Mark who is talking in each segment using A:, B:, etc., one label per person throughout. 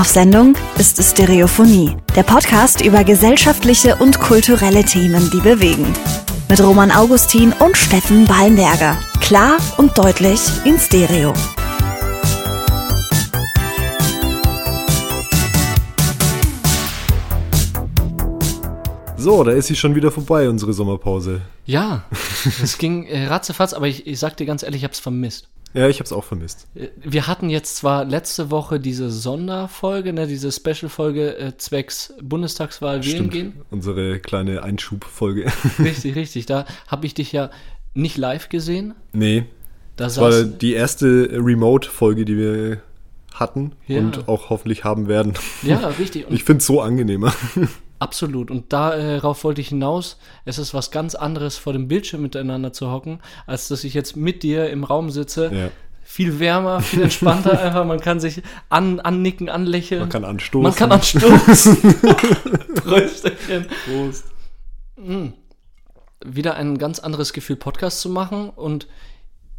A: Auf Sendung ist Stereophonie, der Podcast über gesellschaftliche und kulturelle Themen, die bewegen. Mit Roman Augustin und Steffen Ballenberger. Klar und deutlich in Stereo.
B: So, da ist sie schon wieder vorbei, unsere Sommerpause.
C: Ja, es ging äh, ratzefatz, aber ich, ich sag dir ganz ehrlich, ich hab's vermisst.
B: Ja, ich hab's auch vermisst.
C: Äh, Wir hatten jetzt zwar letzte Woche diese Sonderfolge, ne, diese Special-Folge äh, zwecks Bundestagswahl wählen gehen.
B: Unsere kleine Einschubfolge.
C: Richtig, richtig. Da habe ich dich ja nicht live gesehen.
B: nee,
C: Da
B: das war die erste Remote-Folge, die wir hatten
C: Ja.
B: und auch hoffentlich haben werden.
C: ja, richtig. Und
B: Ich find's so angenehmer.
C: Absolut. Und darauf wollte ich hinaus. Es ist was ganz anderes, vor dem Bildschirm miteinander zu hocken, als dass ich jetzt mit dir im Raum sitze.
B: Ja.
C: Viel wärmer, viel entspannter einfach. Man kann sich an, annicken, anlächeln.
B: Man kann anstoßen.
C: Man kann anstoßen. Prösterchen.
B: Prost.
C: Wieder ein ganz anderes Gefühl, Podcast zu machen. Und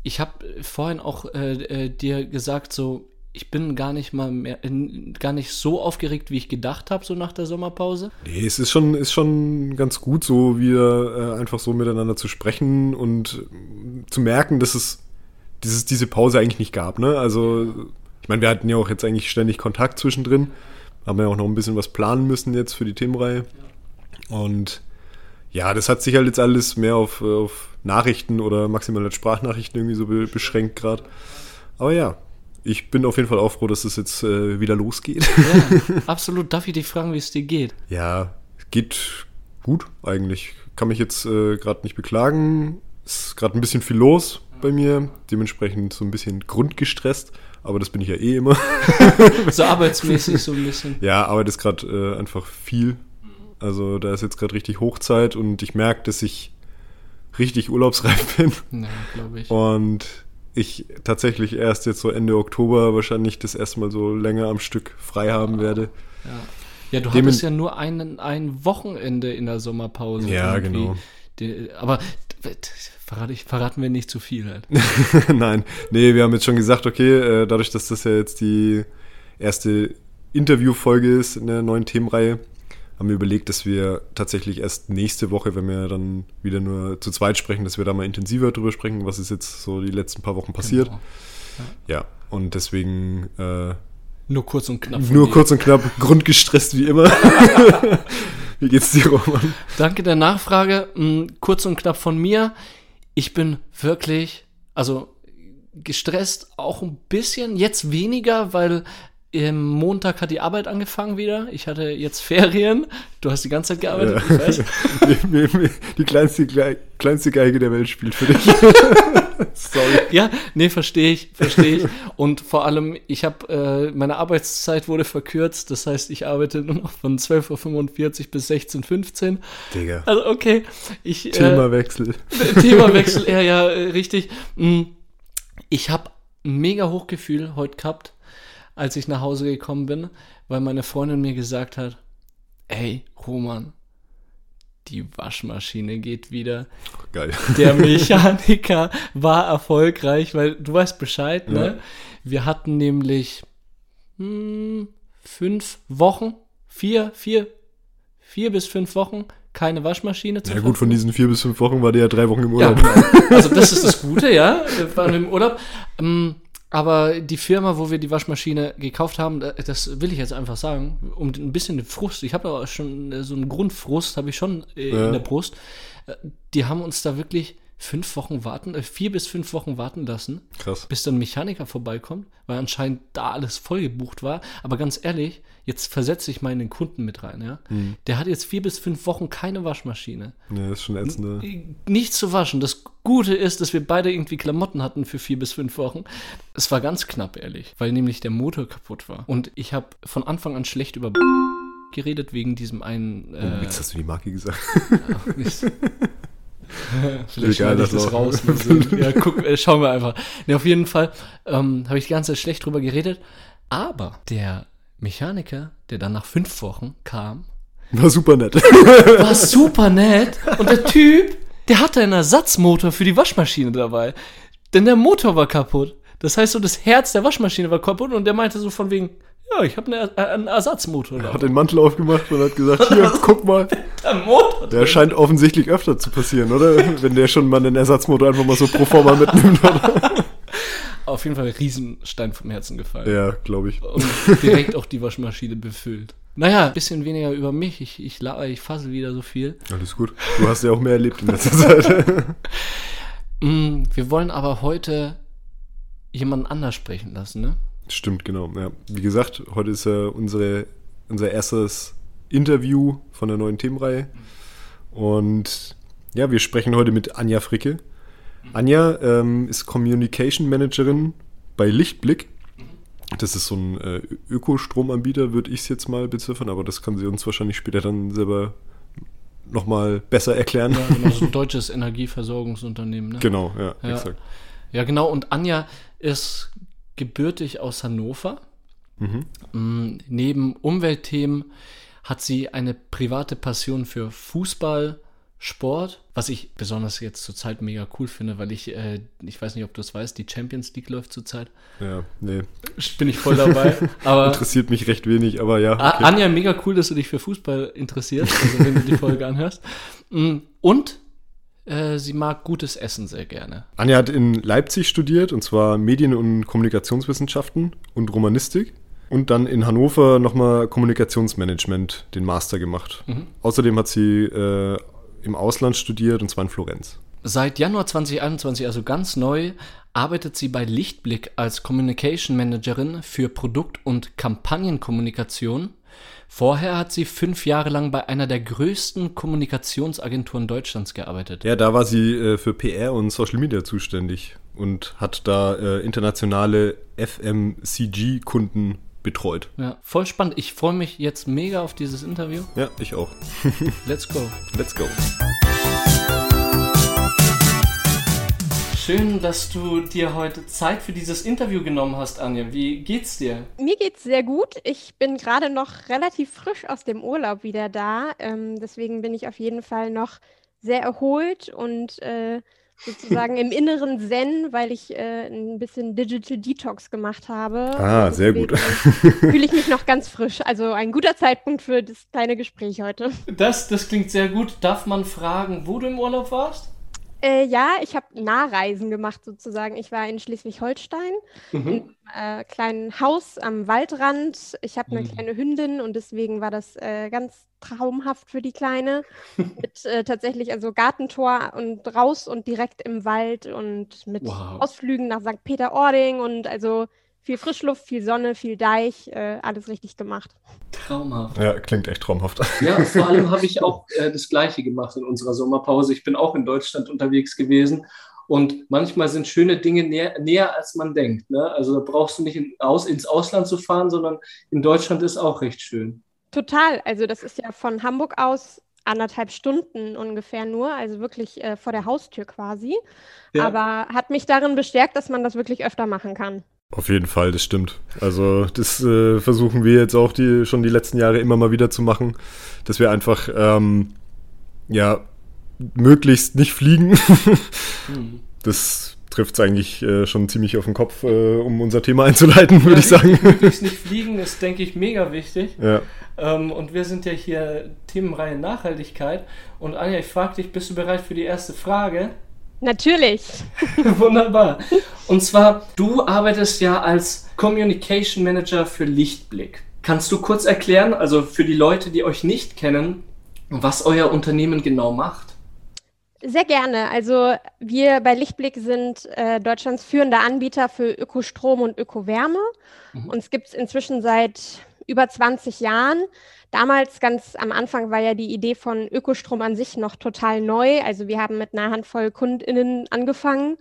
C: ich habe vorhin auch äh, äh, dir gesagt, so, ich bin gar nicht mal mehr, gar nicht so aufgeregt, wie ich gedacht habe, so nach der Sommerpause.
B: Nee, es ist schon, ist schon ganz gut, so wieder äh, einfach so miteinander zu sprechen und äh, zu merken, dass es dieses, diese Pause eigentlich nicht gab. Ne? Also, ich meine, wir hatten ja auch jetzt eigentlich ständig Kontakt zwischendrin. Haben ja auch noch ein bisschen was planen müssen jetzt für die Themenreihe. Und ja, das hat sich halt jetzt alles mehr auf, äh, auf Nachrichten oder maximal als Sprachnachrichten irgendwie so be beschränkt gerade. Aber ja, ich bin auf jeden Fall auch froh, dass es jetzt äh, wieder losgeht.
C: Ja, absolut. Darf ich dich fragen, wie es dir geht?
B: Ja, geht gut eigentlich. Kann mich jetzt äh, gerade nicht beklagen. Ist gerade ein bisschen viel los bei mir, dementsprechend so ein bisschen grundgestresst, aber das bin ich ja eh immer.
C: So arbeitsmäßig so ein bisschen.
B: ja, Arbeit ist gerade äh, einfach viel. Also da ist jetzt gerade richtig Hochzeit und ich merke, dass ich richtig urlaubsreif bin
C: Ja, glaube ich.
B: und ich tatsächlich erst jetzt so Ende Oktober wahrscheinlich das erste Mal so länger am Stück frei haben werde.
C: Ja, ja du
B: Demen-
C: hattest ja nur einen, ein Wochenende in der Sommerpause.
B: Ja,
C: irgendwie.
B: genau.
C: Die, aber verrate ich, verraten wir nicht zu viel halt.
B: Nein, nee, wir haben jetzt schon gesagt, okay, äh, dadurch, dass das ja jetzt die erste Interviewfolge ist in der neuen Themenreihe, haben wir überlegt, dass wir tatsächlich erst nächste Woche, wenn wir dann wieder nur zu zweit sprechen, dass wir da mal intensiver drüber sprechen, was ist jetzt so die letzten paar Wochen passiert.
C: Genau.
B: Ja, und deswegen äh,
C: Nur kurz und knapp.
B: nur
C: dir.
B: kurz und knapp, grundgestresst wie immer. wie geht's dir, Roman?
C: Danke der Nachfrage. Mm, Kurz und knapp von mir. Ich bin wirklich, also gestresst auch ein bisschen, jetzt weniger, weil am Montag hat die Arbeit angefangen wieder. Ich hatte jetzt Ferien. Du hast die ganze Zeit gearbeitet, ich weiß.
B: Die kleinste, kleinste Geige der Welt spielt für dich. Sorry.
C: Ja, nee, verstehe ich, verstehe ich. Und vor allem, ich habe, äh, meine Arbeitszeit wurde verkürzt. Das heißt, ich arbeite nur noch von 12.45 Uhr bis 16.15 Uhr.
B: Digga.
C: Also, okay. Ich, äh,
B: Themawechsel.
C: Themawechsel, ja, ja, richtig. Mm, Ich habe ein mega Hochgefühl heute gehabt, als ich nach Hause gekommen bin, weil meine Freundin mir gesagt hat, ey, Roman, die Waschmaschine geht wieder.
B: Geil.
C: Der Mechaniker war erfolgreich, weil du weißt Bescheid,
B: Ja.
C: ne? Wir hatten nämlich hm, fünf Wochen, vier, vier, vier bis fünf Wochen keine Waschmaschine zur
B: Ja gut, von diesen vier bis fünf Wochen war der ja drei Wochen im
C: Ja,
B: Urlaub.
C: genau. also das ist das Gute, ja. Wir waren im Urlaub. Ähm, aber die Firma, wo wir die Waschmaschine gekauft haben, da- das will ich jetzt einfach sagen, um ein bisschen den Frust, ich habe aber schon äh, so einen Grundfrust, habe ich schon äh,
B: Ja.
C: in der Brust. Äh, Die haben uns da wirklich fünf Wochen warten, vier bis fünf Wochen warten lassen,
B: Krass.
C: bis dann ein Mechaniker vorbeikommt, weil anscheinend da alles voll gebucht war. Aber ganz ehrlich, jetzt versetze ich mal in den Kunden mit rein, ja.
B: Mhm.
C: Der hat jetzt vier bis fünf Wochen keine Waschmaschine
B: Ja, das ist schon ätzend. ne?
C: nicht zu waschen. Das Gute ist, dass wir beide irgendwie Klamotten hatten für vier bis fünf Wochen. Es war ganz knapp, ehrlich, weil nämlich der Motor kaputt war. Und ich habe von Anfang an schlecht über geredet wegen diesem einen.
B: Oh,
C: Äh,
B: jetzt hast du die Marke gesagt.
C: ach, Mist. Vielleicht
B: Egal,
C: schneide ich
B: das
C: das
B: auch.
C: raus. so. Ja, guck, äh, schauen wir einfach. Ne, auf jeden Fall ähm, habe ich die ganze Zeit schlecht drüber geredet. Aber der Mechaniker, der dann nach fünf Wochen kam,
B: War super nett.
C: war super nett. Und der Typ, der hatte einen Ersatzmotor für die Waschmaschine dabei. Denn der Motor war kaputt. Das heißt so, das Herz der Waschmaschine war kaputt und der meinte so von wegen, Ja, ich habe eine, einen Ersatzmotor.
B: Er hat den Mantel aufgemacht und hat gesagt, hier, guck mal.
C: Der Motor
B: Der scheint offensichtlich öfter zu passieren, oder? Wenn der schon mal einen Ersatzmotor einfach mal so pro forma mitnimmt, oder?
C: Auf jeden Fall ein Riesenstein vom Herzen gefallen.
B: Ja, glaube ich.
C: Und direkt auch die Waschmaschine befüllt. Naja, ein bisschen weniger über mich. Ich, ich, ich fasse wieder so viel.
B: Alles gut. Du hast ja auch mehr erlebt in letzter Zeit.
C: Mm, wir wollen aber heute jemanden anders sprechen lassen, ne?
B: Stimmt, genau. Ja. Wie gesagt, heute ist ja unsere, unser erstes Interview von der neuen Themenreihe. Und ja, wir sprechen heute mit Anja Fricke. Anja ähm, ist Communication Managerin bei Lichtblick. Das ist so ein äh, Ökostromanbieter, würde ich es jetzt mal beziffern, aber das kann sie uns wahrscheinlich später dann selber nochmal besser erklären.
C: Ja, genau, so ein deutsches Energieversorgungsunternehmen, ne?
B: Genau, ja,
C: Ja.
B: exakt.
C: Ja, genau. Und Anja ist gebürtig aus Hannover.
B: Mhm.
C: Mm, Neben Umweltthemen hat sie eine private Passion für Fußball, Sport, was ich besonders jetzt zurzeit mega cool finde, weil ich, äh, ich weiß nicht, ob du es weißt, die Champions League läuft zurzeit.
B: Ja, nee,
C: Bin ich voll dabei. Aber
B: interessiert mich recht wenig, aber ja.
C: A-
B: okay.
C: Anja, mega cool, dass du dich für Fußball interessierst, also wenn du die Folge anhörst. Mm, Und äh, sie mag gutes Essen sehr gerne.
B: Anja hat in Leipzig studiert, und zwar Medien- und Kommunikationswissenschaften und Romanistik. Und dann in Hannover nochmal Kommunikationsmanagement, den Master gemacht. Außerdem hat sie äh, im Ausland studiert, und zwar in Florenz.
C: Seit Januar 2021, also ganz neu, arbeitet sie bei Lichtblick als Communication Managerin für Produkt- und Kampagnenkommunikation. Vorher hat sie fünf Jahre lang bei einer der größten Kommunikationsagenturen Deutschlands gearbeitet.
B: Ja, da war sie äh, für PR und Social Media zuständig und hat da äh, internationale FMCG-Kunden betreut.
C: Ja, voll spannend. Ich freue mich jetzt mega auf dieses Interview.
B: Ja, ich auch.
C: Let's go.
B: Let's go.
C: Schön, dass du dir heute Zeit für dieses Interview genommen hast, Anja. Wie geht's dir?
D: Mir geht's sehr gut. Ich bin gerade noch relativ frisch aus dem Urlaub wieder da. Ähm, deswegen bin ich auf jeden Fall noch sehr erholt und äh, sozusagen im inneren Zen, weil ich äh, ein bisschen Digital Detox gemacht habe.
B: Ah,
D: Und
B: sehr gut.
D: Fühle ich mich noch ganz frisch. Also ein guter Zeitpunkt für das kleine Gespräch heute.
C: Das, das klingt sehr gut. Darf man fragen, wo du im Urlaub warst?
D: Äh, ja, ich habe Nahreisen gemacht sozusagen. Ich war in Schleswig-Holstein,
C: Mhm.
D: in einem äh, kleinen Haus am Waldrand. Ich habe eine
C: Mhm.
D: kleine Hündin und deswegen war das äh, ganz traumhaft für die Kleine. mit äh, tatsächlich also Gartentor und raus und direkt im Wald und mit
C: Wow.
D: Ausflügen nach St. Peter-Ording und also viel Frischluft, viel Sonne, viel Deich, äh, alles richtig gemacht.
C: Traumhaft.
B: Ja, klingt echt traumhaft.
C: Ja, vor allem habe ich auch äh, das Gleiche gemacht in unserer Sommerpause. Ich bin auch in Deutschland unterwegs gewesen. Und manchmal sind schöne Dinge näher, näher als man denkt. Ne? Also da brauchst du nicht in, aus, ins Ausland zu fahren, sondern in Deutschland ist auch recht schön.
D: Total. Also das ist ja von Hamburg aus anderthalb Stunden ungefähr nur, also wirklich äh, vor der Haustür quasi.
C: Ja.
D: Aber hat mich darin bestärkt, dass man das wirklich öfter machen kann.
B: Auf jeden Fall, das stimmt. Also das äh, versuchen wir jetzt auch die, schon die letzten Jahre immer mal wieder zu machen, dass wir einfach ähm, ja möglichst nicht fliegen.
C: Hm.
B: Das trifft es eigentlich äh, schon ziemlich auf den Kopf, äh, um unser Thema einzuleiten, würde ich sagen.
C: Möglichst nicht fliegen ist, denke ich, mega wichtig.
B: ja.
C: Ähm, und wir sind ja hier Themenreihe Nachhaltigkeit. Und Anja, ich frage dich, bist du bereit für die erste Frage?
D: Natürlich.
C: Wunderbar. Und zwar, du arbeitest ja als Communication Manager für Lichtblick. Kannst du kurz erklären, also für die Leute, die euch nicht kennen, was euer Unternehmen genau macht?
D: Sehr gerne. Also wir bei Lichtblick sind äh, Deutschlands führender Anbieter für Ökostrom und Ökowärme.
C: Mhm.
D: Uns gibt es inzwischen seit über 20 Jahren. Damals ganz am Anfang war ja die Idee von Ökostrom an sich noch total neu. Also wir haben mit einer Handvoll KundInnen angefangen.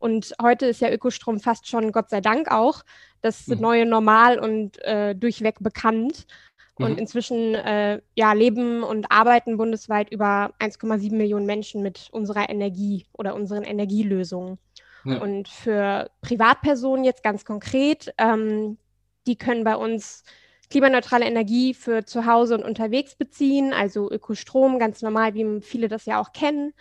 D: Und heute ist ja Ökostrom fast schon, Gott sei Dank auch, das
C: Mhm.
D: neue Normal und äh, durchweg bekannt. Und
C: Mhm.
D: inzwischen äh, ja, leben und arbeiten bundesweit über 1,7 Millionen Menschen mit unserer Energie oder unseren Energielösungen.
C: Ja.
D: Und für Privatpersonen jetzt ganz konkret, ähm, die können bei uns klimaneutrale Energie für zu Hause und unterwegs beziehen, also Ökostrom, ganz normal, wie viele das ja auch kennen.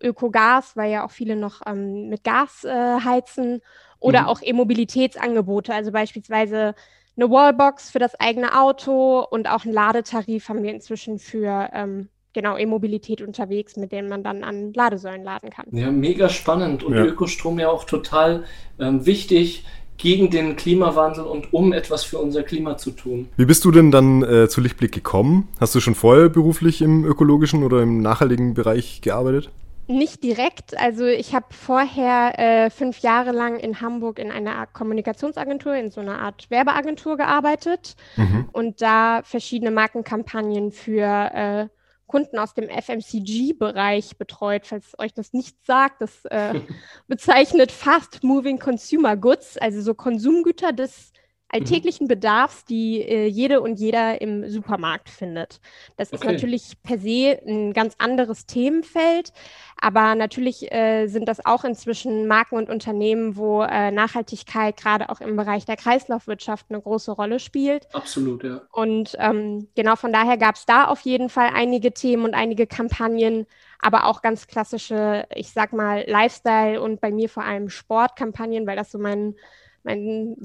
D: Ökogas, weil ja auch viele noch ähm, mit Gas äh, heizen. Oder
C: Mhm.
D: auch E-Mobilitätsangebote, also beispielsweise eine Wallbox für das eigene Auto und auch einen Ladetarif haben wir inzwischen für ähm, genau E-Mobilität unterwegs, mit denen man dann an Ladesäulen laden kann.
C: Ja, mega spannend und ja. Ökostrom ja auch total ähm, wichtig gegen den Klimawandel und um etwas für unser Klima zu tun.
B: Wie bist du denn dann äh, zu Lichtblick gekommen? Hast du schon vorher beruflich im ökologischen oder im nachhaltigen Bereich gearbeitet?
D: Nicht direkt. Also ich habe vorher äh, fünf Jahre lang in Hamburg in einer Kommunikationsagentur, in so einer Art Werbeagentur gearbeitet mhm. und da verschiedene Markenkampagnen für äh, Kunden aus dem FMCG-Bereich betreut, falls euch das nicht sagt. Das äh, bezeichnet Fast Moving Consumer Goods, also so Konsumgüter des alltäglichen Bedarfs, die äh, jede und jeder im Supermarkt findet. Das okay. ist natürlich per se ein ganz anderes Themenfeld, aber natürlich äh, sind das auch inzwischen Marken und Unternehmen, wo äh, Nachhaltigkeit gerade auch im Bereich der Kreislaufwirtschaft eine große Rolle spielt.
C: Absolut, ja.
D: Und ähm, genau von daher gab es da auf jeden Fall einige Themen und einige Kampagnen, aber auch ganz klassische, ich sag mal, Lifestyle und bei mir vor allem Sportkampagnen, weil das so mein mein,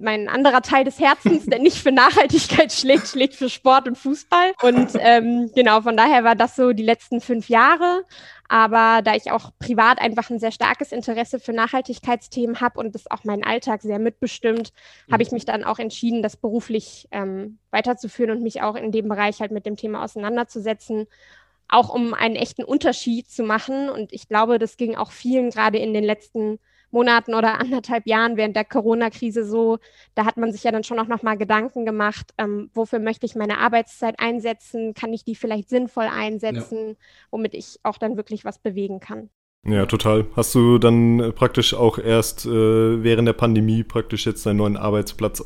D: mein anderer Teil des Herzens, der nicht für Nachhaltigkeit schlägt, schlägt für Sport und Fußball. Und ähm, genau, von daher war das so die letzten fünf Jahre. Aber da ich auch privat einfach ein sehr starkes Interesse für Nachhaltigkeitsthemen habe und das auch meinen Alltag sehr mitbestimmt, mhm. habe ich mich dann auch entschieden, das beruflich ähm, weiterzuführen und mich auch in dem Bereich halt mit dem Thema auseinanderzusetzen auch um einen echten Unterschied zu machen. Und ich glaube, das ging auch vielen gerade in den letzten Monaten oder anderthalb Jahren während der Corona-Krise so, da hat man sich ja dann schon auch nochmal Gedanken gemacht, ähm, wofür möchte ich meine Arbeitszeit einsetzen, kann ich die vielleicht sinnvoll einsetzen, ja. womit ich auch dann wirklich was bewegen kann.
B: Ja, total. Hast du dann äh, praktisch auch erst äh, während der Pandemie praktisch jetzt deinen neuen Arbeitsplatz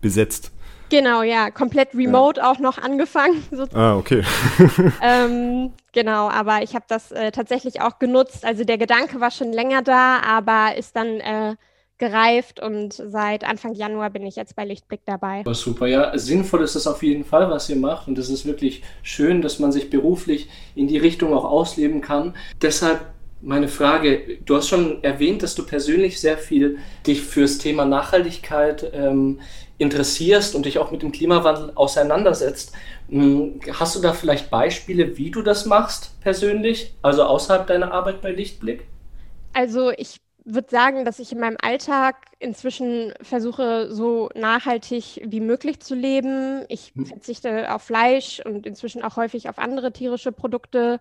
B: besetzt?
D: Genau, ja, komplett remote ja. auch noch angefangen.
B: Sozusagen. Ah, okay.
D: ähm, genau, aber ich habe das äh, tatsächlich auch genutzt. Also der Gedanke war schon länger da, aber ist dann äh, gereift und seit Anfang Januar bin ich jetzt bei Lichtblick dabei.
C: Oh, super, ja, sinnvoll ist es auf jeden Fall, was ihr macht und es ist wirklich schön, dass man sich beruflich in die Richtung auch ausleben kann. Deshalb meine Frage, du hast schon erwähnt, dass du persönlich sehr viel dich fürs Thema Nachhaltigkeit ähm, interessierst und dich auch mit dem Klimawandel auseinandersetzt. Hm, hast du da vielleicht Beispiele, wie du das machst persönlich, also außerhalb deiner Arbeit bei Lichtblick?
D: Also ich würde sagen, dass ich in meinem Alltag inzwischen versuche, so nachhaltig wie möglich zu leben. Ich hm. verzichte auf Fleisch und inzwischen auch häufig auf andere tierische Produkte.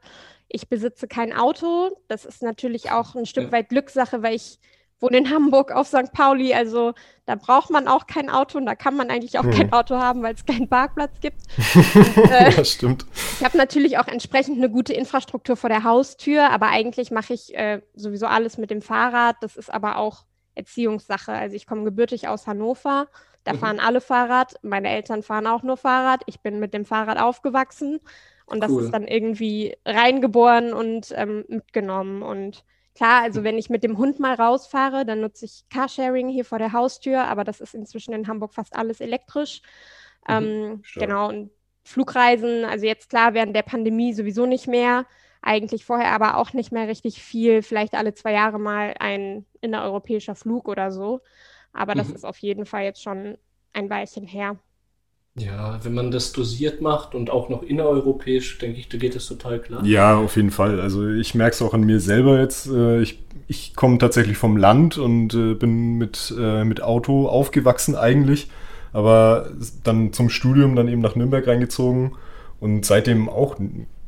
D: Ich besitze kein Auto. Das ist natürlich auch ein Stück weit Glückssache, weil ich wohne in Hamburg auf St. Pauli, also da braucht man auch kein Auto und da kann man eigentlich auch hm. kein Auto haben, weil es keinen Parkplatz gibt.
B: und, äh, ja, stimmt.
D: Ich habe natürlich auch entsprechend eine gute Infrastruktur vor der Haustür, aber eigentlich mache ich äh, sowieso alles mit dem Fahrrad. Das ist aber auch Erziehungssache. Also ich komme gebürtig aus Hannover. Da mhm. fahren alle Fahrrad. Meine Eltern fahren auch nur Fahrrad. Ich bin mit dem Fahrrad aufgewachsen und das ist dann irgendwie reingeboren und ähm, mitgenommen und Klar, also wenn ich mit dem Hund mal rausfahre, dann nutze ich Carsharing hier vor der Haustür, aber das ist inzwischen in Hamburg fast alles elektrisch. Mhm, ähm, genau, und Flugreisen, also jetzt klar, während der Pandemie sowieso nicht mehr, eigentlich vorher aber auch nicht mehr richtig viel, vielleicht alle zwei Jahre mal ein innereuropäischer Flug oder so. Aber das mhm. ist auf jeden Fall jetzt schon ein Weilchen her.
C: Ja, wenn man das dosiert macht und auch noch innereuropäisch, denke ich, da geht es total klar.
B: Ja, auf jeden Fall. Also ich merke es auch an mir selber jetzt. Äh, ich, ich komme tatsächlich vom Land und äh, bin mit, äh, mit Auto aufgewachsen eigentlich, aber dann zum Studium dann eben nach Nürnberg reingezogen und seitdem auch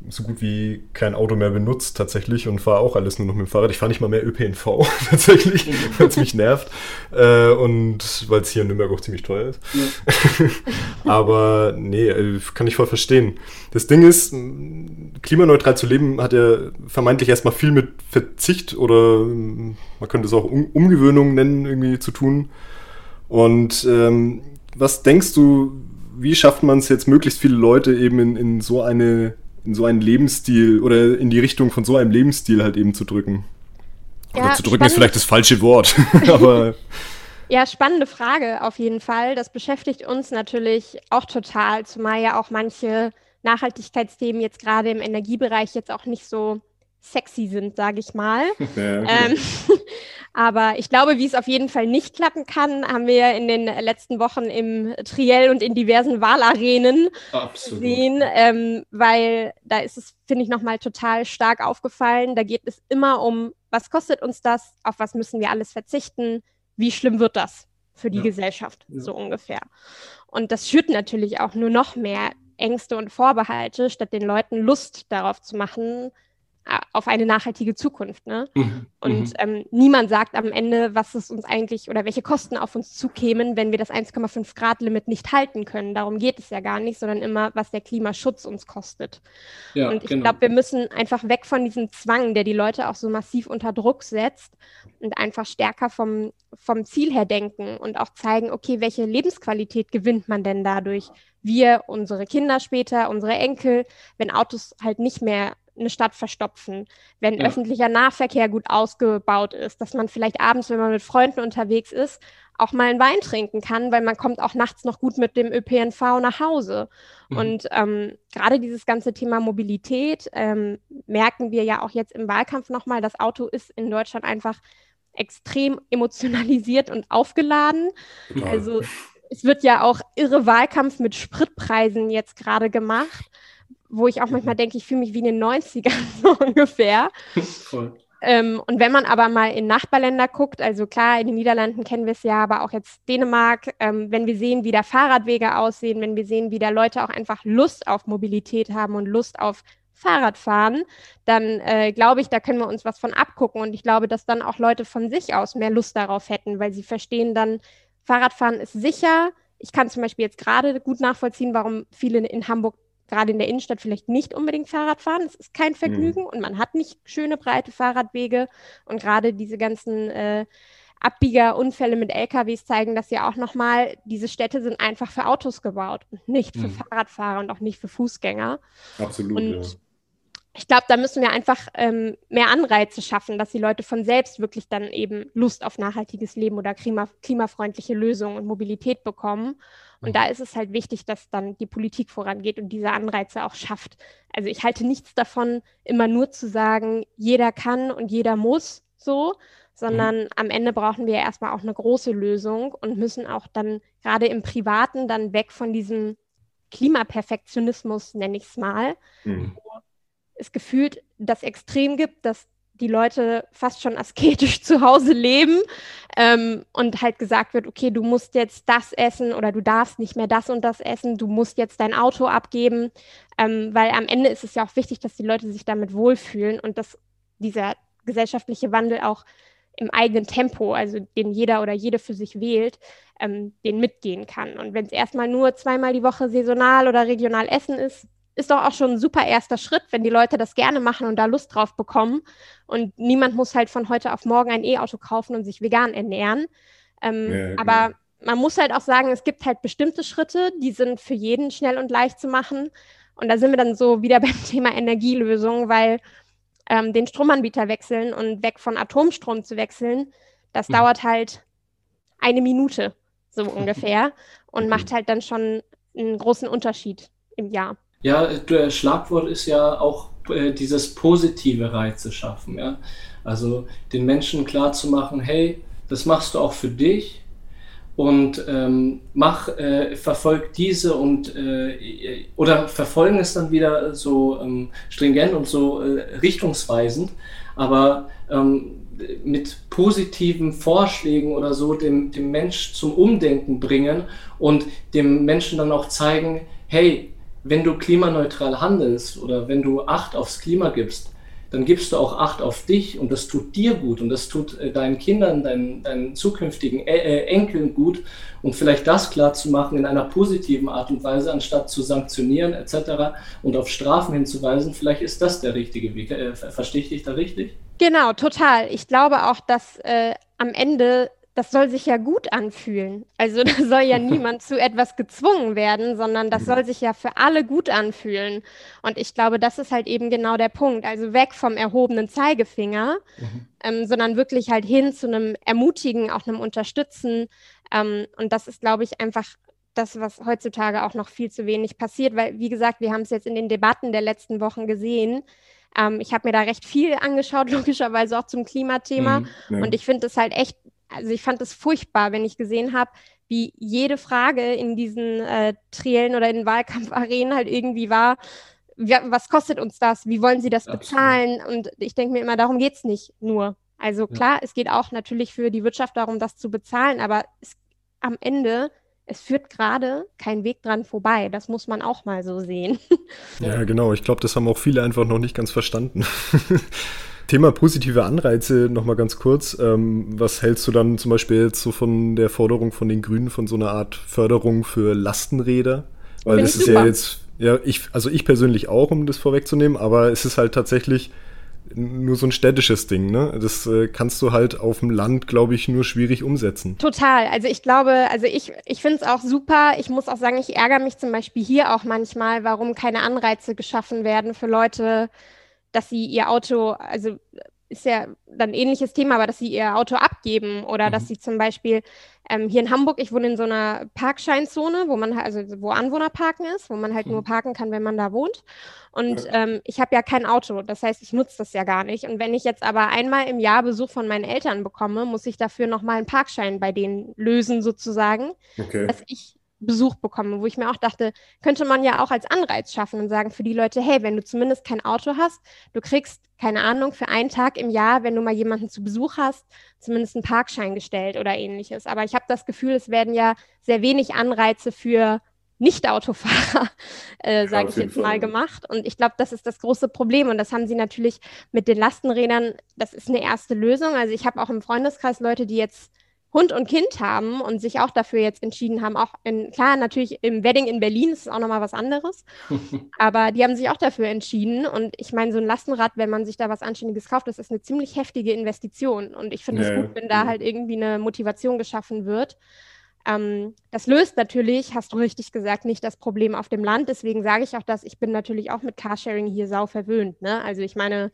B: so gut wie kein Auto mehr benutzt tatsächlich und fahre auch alles nur noch mit dem Fahrrad. Ich fahre nicht mal mehr ÖPNV tatsächlich, weil es mich nervt äh, und weil es hier in Nürnberg auch ziemlich teuer ist. Ja. Aber nee, äh, kann ich voll verstehen. Das Ding ist, klimaneutral zu leben hat ja vermeintlich erstmal viel mit Verzicht oder man könnte es auch um Umgewöhnung nennen, irgendwie zu tun. Und ähm, was denkst du, wie schafft man es jetzt, möglichst viele Leute eben in, in so eine in so einen Lebensstil oder in die Richtung von so einem Lebensstil halt eben zu drücken. Oder ja, zu drücken ist vielleicht das falsche Wort, aber.
D: Ja, spannende Frage auf jeden Fall. Das beschäftigt uns natürlich auch total, zumal ja auch manche Nachhaltigkeitsthemen jetzt gerade im Energiebereich jetzt auch nicht so sexy sind, sage ich mal. Ja, ähm, Aber ich glaube, wie es auf jeden Fall nicht klappen kann, haben wir in den letzten Wochen im Triell und in diversen Wahlarenen Absolut. gesehen, ähm, weil da ist es, finde ich, nochmal total stark aufgefallen. Da geht es immer um, was kostet uns das, auf was müssen wir alles verzichten, wie schlimm wird das für die ja. Gesellschaft, ja. so ungefähr. Und das schürt natürlich auch nur noch mehr Ängste und Vorbehalte, statt den Leuten Lust darauf zu machen, auf eine nachhaltige Zukunft. Ne? Mhm. Und mhm. ähm, niemand sagt am Ende, was es uns eigentlich oder welche Kosten auf uns zukämen, wenn wir das 1,5 Grad Limit nicht halten können. Darum geht es ja gar nicht, sondern immer, was der Klimaschutz uns kostet. Ja, und ich genau. glaube, wir müssen einfach weg von diesem Zwang, der die Leute auch so massiv unter Druck setzt und einfach stärker vom, vom Ziel her denken und auch zeigen, okay, welche Lebensqualität gewinnt man denn dadurch? Wir, unsere Kinder später, unsere Enkel, wenn Autos halt nicht mehr eine Stadt verstopfen, wenn ja. öffentlicher Nahverkehr gut ausgebaut ist, dass man vielleicht abends, wenn man mit Freunden unterwegs ist, auch mal einen Wein trinken kann, weil man kommt auch nachts noch gut mit dem ÖPNV nach Hause. Mhm. Und ähm, gerade dieses ganze Thema Mobilität ähm, merken wir ja auch jetzt im Wahlkampf nochmal. Das Auto ist in Deutschland einfach extrem emotionalisiert und aufgeladen. Ja. Also es wird ja auch irre Wahlkampf mit Spritpreisen jetzt gerade gemacht wo ich auch manchmal mhm. denke, ich fühle mich wie in den 90ern so ungefähr. Voll. Ähm, und wenn man aber mal in Nachbarländer guckt, also klar, in den Niederlanden kennen wir es ja, aber auch jetzt Dänemark, ähm, wenn wir sehen, wie da Fahrradwege aussehen, wenn wir sehen, wie da Leute auch einfach Lust auf Mobilität haben und Lust auf Fahrradfahren, dann äh, glaube ich, da können wir uns was von abgucken. Und ich glaube, dass dann auch Leute von sich aus mehr Lust darauf hätten, weil sie verstehen dann, Fahrradfahren ist sicher. Ich kann zum Beispiel jetzt gerade gut nachvollziehen, warum viele in Hamburg gerade in der Innenstadt vielleicht nicht unbedingt Fahrrad fahren. Es ist kein Vergnügen mhm. und man hat nicht schöne, breite Fahrradwege. Und gerade diese ganzen äh, Abbiegerunfälle mit LKWs zeigen das ja auch nochmal. Diese Städte sind einfach für Autos gebaut und nicht für mhm. Fahrradfahrer und auch nicht für Fußgänger.
B: Absolut. Und ja.
D: ich glaube, da müssen wir einfach ähm, mehr Anreize schaffen, dass die Leute von selbst wirklich dann eben Lust auf nachhaltiges Leben oder klima klimafreundliche Lösungen und Mobilität bekommen. Und da ist es halt wichtig, dass dann die Politik vorangeht und diese Anreize auch schafft. Also ich halte nichts davon, immer nur zu sagen, jeder kann und jeder muss so, sondern mhm. am Ende brauchen wir erstmal auch eine große Lösung und müssen auch dann gerade im Privaten dann weg von diesem Klimaperfektionismus, nenne ich es mal, mhm. wo es gefühlt das Extrem gibt, dass die Leute fast schon asketisch zu Hause leben ähm, und halt gesagt wird, okay, du musst jetzt das essen oder du darfst nicht mehr das und das essen, du musst jetzt dein Auto abgeben, ähm, weil am Ende ist es ja auch wichtig, dass die Leute sich damit wohlfühlen und dass dieser gesellschaftliche Wandel auch im eigenen Tempo, also den jeder oder jede für sich wählt, ähm, den mitgehen kann. Und wenn es erstmal nur zweimal die Woche saisonal oder regional Essen ist, ist doch auch schon ein super erster Schritt, wenn die Leute das gerne machen und da Lust drauf bekommen. Und niemand muss halt von heute auf morgen ein E-Auto kaufen und sich vegan ernähren. Ähm, ja, genau. Aber man muss halt auch sagen, es gibt halt bestimmte Schritte, die sind für jeden schnell und leicht zu machen. Und da sind wir dann so wieder beim Thema Energielösung, weil ähm, den Stromanbieter wechseln und weg von Atomstrom zu wechseln, das mhm. dauert halt eine Minute so ungefähr und macht halt dann schon einen großen Unterschied im Jahr.
C: Ja, der Schlagwort ist ja auch äh, dieses positive Reize schaffen. Ja? Also den Menschen klar zu machen, hey, das machst du auch für dich und ähm, mach, äh, verfolg diese und äh, oder verfolgen es dann wieder so ähm, stringent und so äh, richtungsweisend, aber ähm, mit positiven Vorschlägen oder so dem, dem Mensch zum Umdenken bringen und dem Menschen dann auch zeigen, hey, wenn du klimaneutral handelst oder wenn du Acht aufs Klima gibst, dann gibst du auch Acht auf dich und das tut dir gut und das tut äh, deinen Kindern, deinen, deinen zukünftigen äh, äh, Enkeln gut und vielleicht das klar zu machen in einer positiven Art und Weise, anstatt zu sanktionieren etc. und auf Strafen hinzuweisen, vielleicht ist das der richtige Weg. Äh, verstehe ich dich da richtig?
D: Genau, total. Ich glaube auch, dass äh, am Ende das soll sich ja gut anfühlen. Also da soll ja niemand zu etwas gezwungen werden, sondern das soll sich ja für alle gut anfühlen. Und ich glaube, das ist halt eben genau der Punkt. Also weg vom erhobenen Zeigefinger, mhm. ähm, sondern wirklich halt hin zu einem Ermutigen, auch einem Unterstützen. Ähm, und das ist, glaube ich, einfach das, was heutzutage auch noch viel zu wenig passiert, weil, wie gesagt, wir haben es jetzt in den Debatten der letzten Wochen gesehen. Ähm, ich habe mir da recht viel angeschaut, logischerweise auch zum Klimathema. Mhm, ja. Und ich finde es halt echt, also ich fand es furchtbar, wenn ich gesehen habe, wie jede Frage in diesen äh, Triellen oder in Wahlkampfarenen halt irgendwie war, was kostet uns das? Wie wollen Sie das bezahlen? Und ich denke mir immer, darum geht es nicht nur. Also klar, ja. es geht auch natürlich für die Wirtschaft darum, das zu bezahlen, aber es, am Ende, es führt gerade kein Weg dran vorbei. Das muss man auch mal so sehen.
B: Ja, genau. Ich glaube, das haben auch viele einfach noch nicht ganz verstanden. Thema positive Anreize nochmal ganz kurz. Ähm, was hältst du dann zum Beispiel jetzt so von der Forderung von den Grünen von so einer Art Förderung für Lastenräder? Weil das ist super. ja jetzt, ja, ich, also ich persönlich auch, um das vorwegzunehmen, aber es ist halt tatsächlich nur so ein städtisches Ding, ne? Das äh, kannst du halt auf dem Land, glaube ich, nur schwierig umsetzen.
D: Total. Also ich glaube, also ich, ich finde es auch super. Ich muss auch sagen, ich ärgere mich zum Beispiel hier auch manchmal, warum keine Anreize geschaffen werden für Leute, dass sie ihr Auto, also ist ja dann ein ähnliches Thema, aber dass sie ihr Auto abgeben oder mhm. dass sie zum Beispiel ähm, hier in Hamburg, ich wohne in so einer Parkscheinzone, wo man also wo Anwohnerparken ist, wo man halt mhm. nur parken kann, wenn man da wohnt. Und ja. ähm, ich habe ja kein Auto, das heißt, ich nutze das ja gar nicht. Und wenn ich jetzt aber einmal im Jahr Besuch von meinen Eltern bekomme, muss ich dafür nochmal einen Parkschein bei denen lösen sozusagen, okay. dass ich Besuch bekomme, wo ich mir auch dachte, könnte man ja auch als Anreiz schaffen und sagen für die Leute, hey, wenn du zumindest kein Auto hast, du kriegst, keine Ahnung, für einen Tag im Jahr, wenn du mal jemanden zu Besuch hast, zumindest einen Parkschein gestellt oder ähnliches. Aber ich habe das Gefühl, es werden ja sehr wenig Anreize für nicht-Autofahrer, äh, sage ja, ich jetzt Fall. mal, gemacht. Und ich glaube, das ist das große Problem. Und das haben sie natürlich mit den Lastenrädern, das ist eine erste Lösung. Also ich habe auch im Freundeskreis Leute, die jetzt Hund und Kind haben und sich auch dafür jetzt entschieden haben, auch in, klar, natürlich im Wedding in Berlin ist es auch nochmal was anderes, aber die haben sich auch dafür entschieden und ich meine, so ein Lastenrad, wenn man sich da was Anständiges kauft, das ist eine ziemlich heftige Investition und ich finde es ja, gut, wenn da halt irgendwie eine Motivation geschaffen wird, ähm, das löst natürlich, hast du richtig gesagt, nicht das Problem auf dem Land. Deswegen sage ich auch das, ich bin natürlich auch mit Carsharing hier sau verwöhnt. Ne? Also ich meine,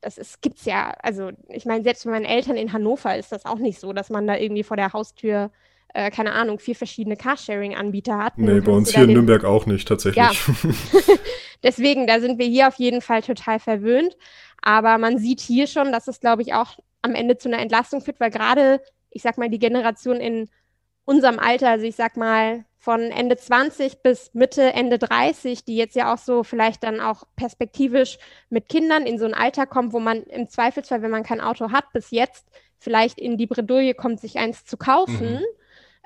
D: das gibt es ja, also ich meine, selbst bei meinen Eltern in Hannover ist das auch nicht so, dass man da irgendwie vor der Haustür äh, keine Ahnung, vier verschiedene Carsharing-Anbieter hat.
B: Nee, bei uns hier in Nürnberg auch nicht, tatsächlich. Ja.
D: Deswegen, da sind wir hier auf jeden Fall total verwöhnt. Aber man sieht hier schon, dass es, glaube ich, auch am Ende zu einer Entlastung führt, weil gerade, ich sag mal, die Generation in unserem Alter, also ich sag mal von Ende 20 bis Mitte, Ende 30, die jetzt ja auch so vielleicht dann auch perspektivisch mit Kindern in so ein Alter kommt, wo man im Zweifelsfall, wenn man kein Auto hat, bis jetzt vielleicht in die Bredouille kommt, sich eins zu kaufen. Mhm.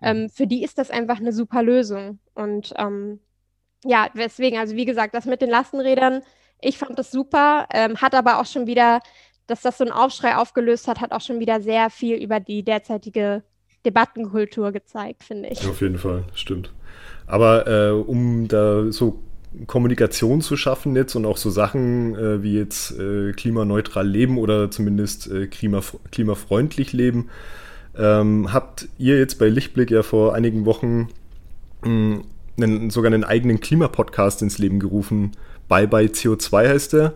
D: Ähm, für die ist das einfach eine super Lösung. Und ähm, ja, deswegen, also wie gesagt, das mit den Lastenrädern, ich fand das super, ähm, hat aber auch schon wieder, dass das so einen Aufschrei aufgelöst hat, hat auch schon wieder sehr viel über die derzeitige Debattenkultur gezeigt, finde ich.
B: Auf jeden Fall, stimmt. Aber äh, um da so Kommunikation zu schaffen jetzt und auch so Sachen äh, wie jetzt äh, klimaneutral leben oder zumindest äh, klima, klimafreundlich leben, ähm, habt ihr jetzt bei Lichtblick ja vor einigen Wochen hm, einen, sogar einen eigenen Klimapodcast ins Leben gerufen. Bye Bye CO2 heißt der.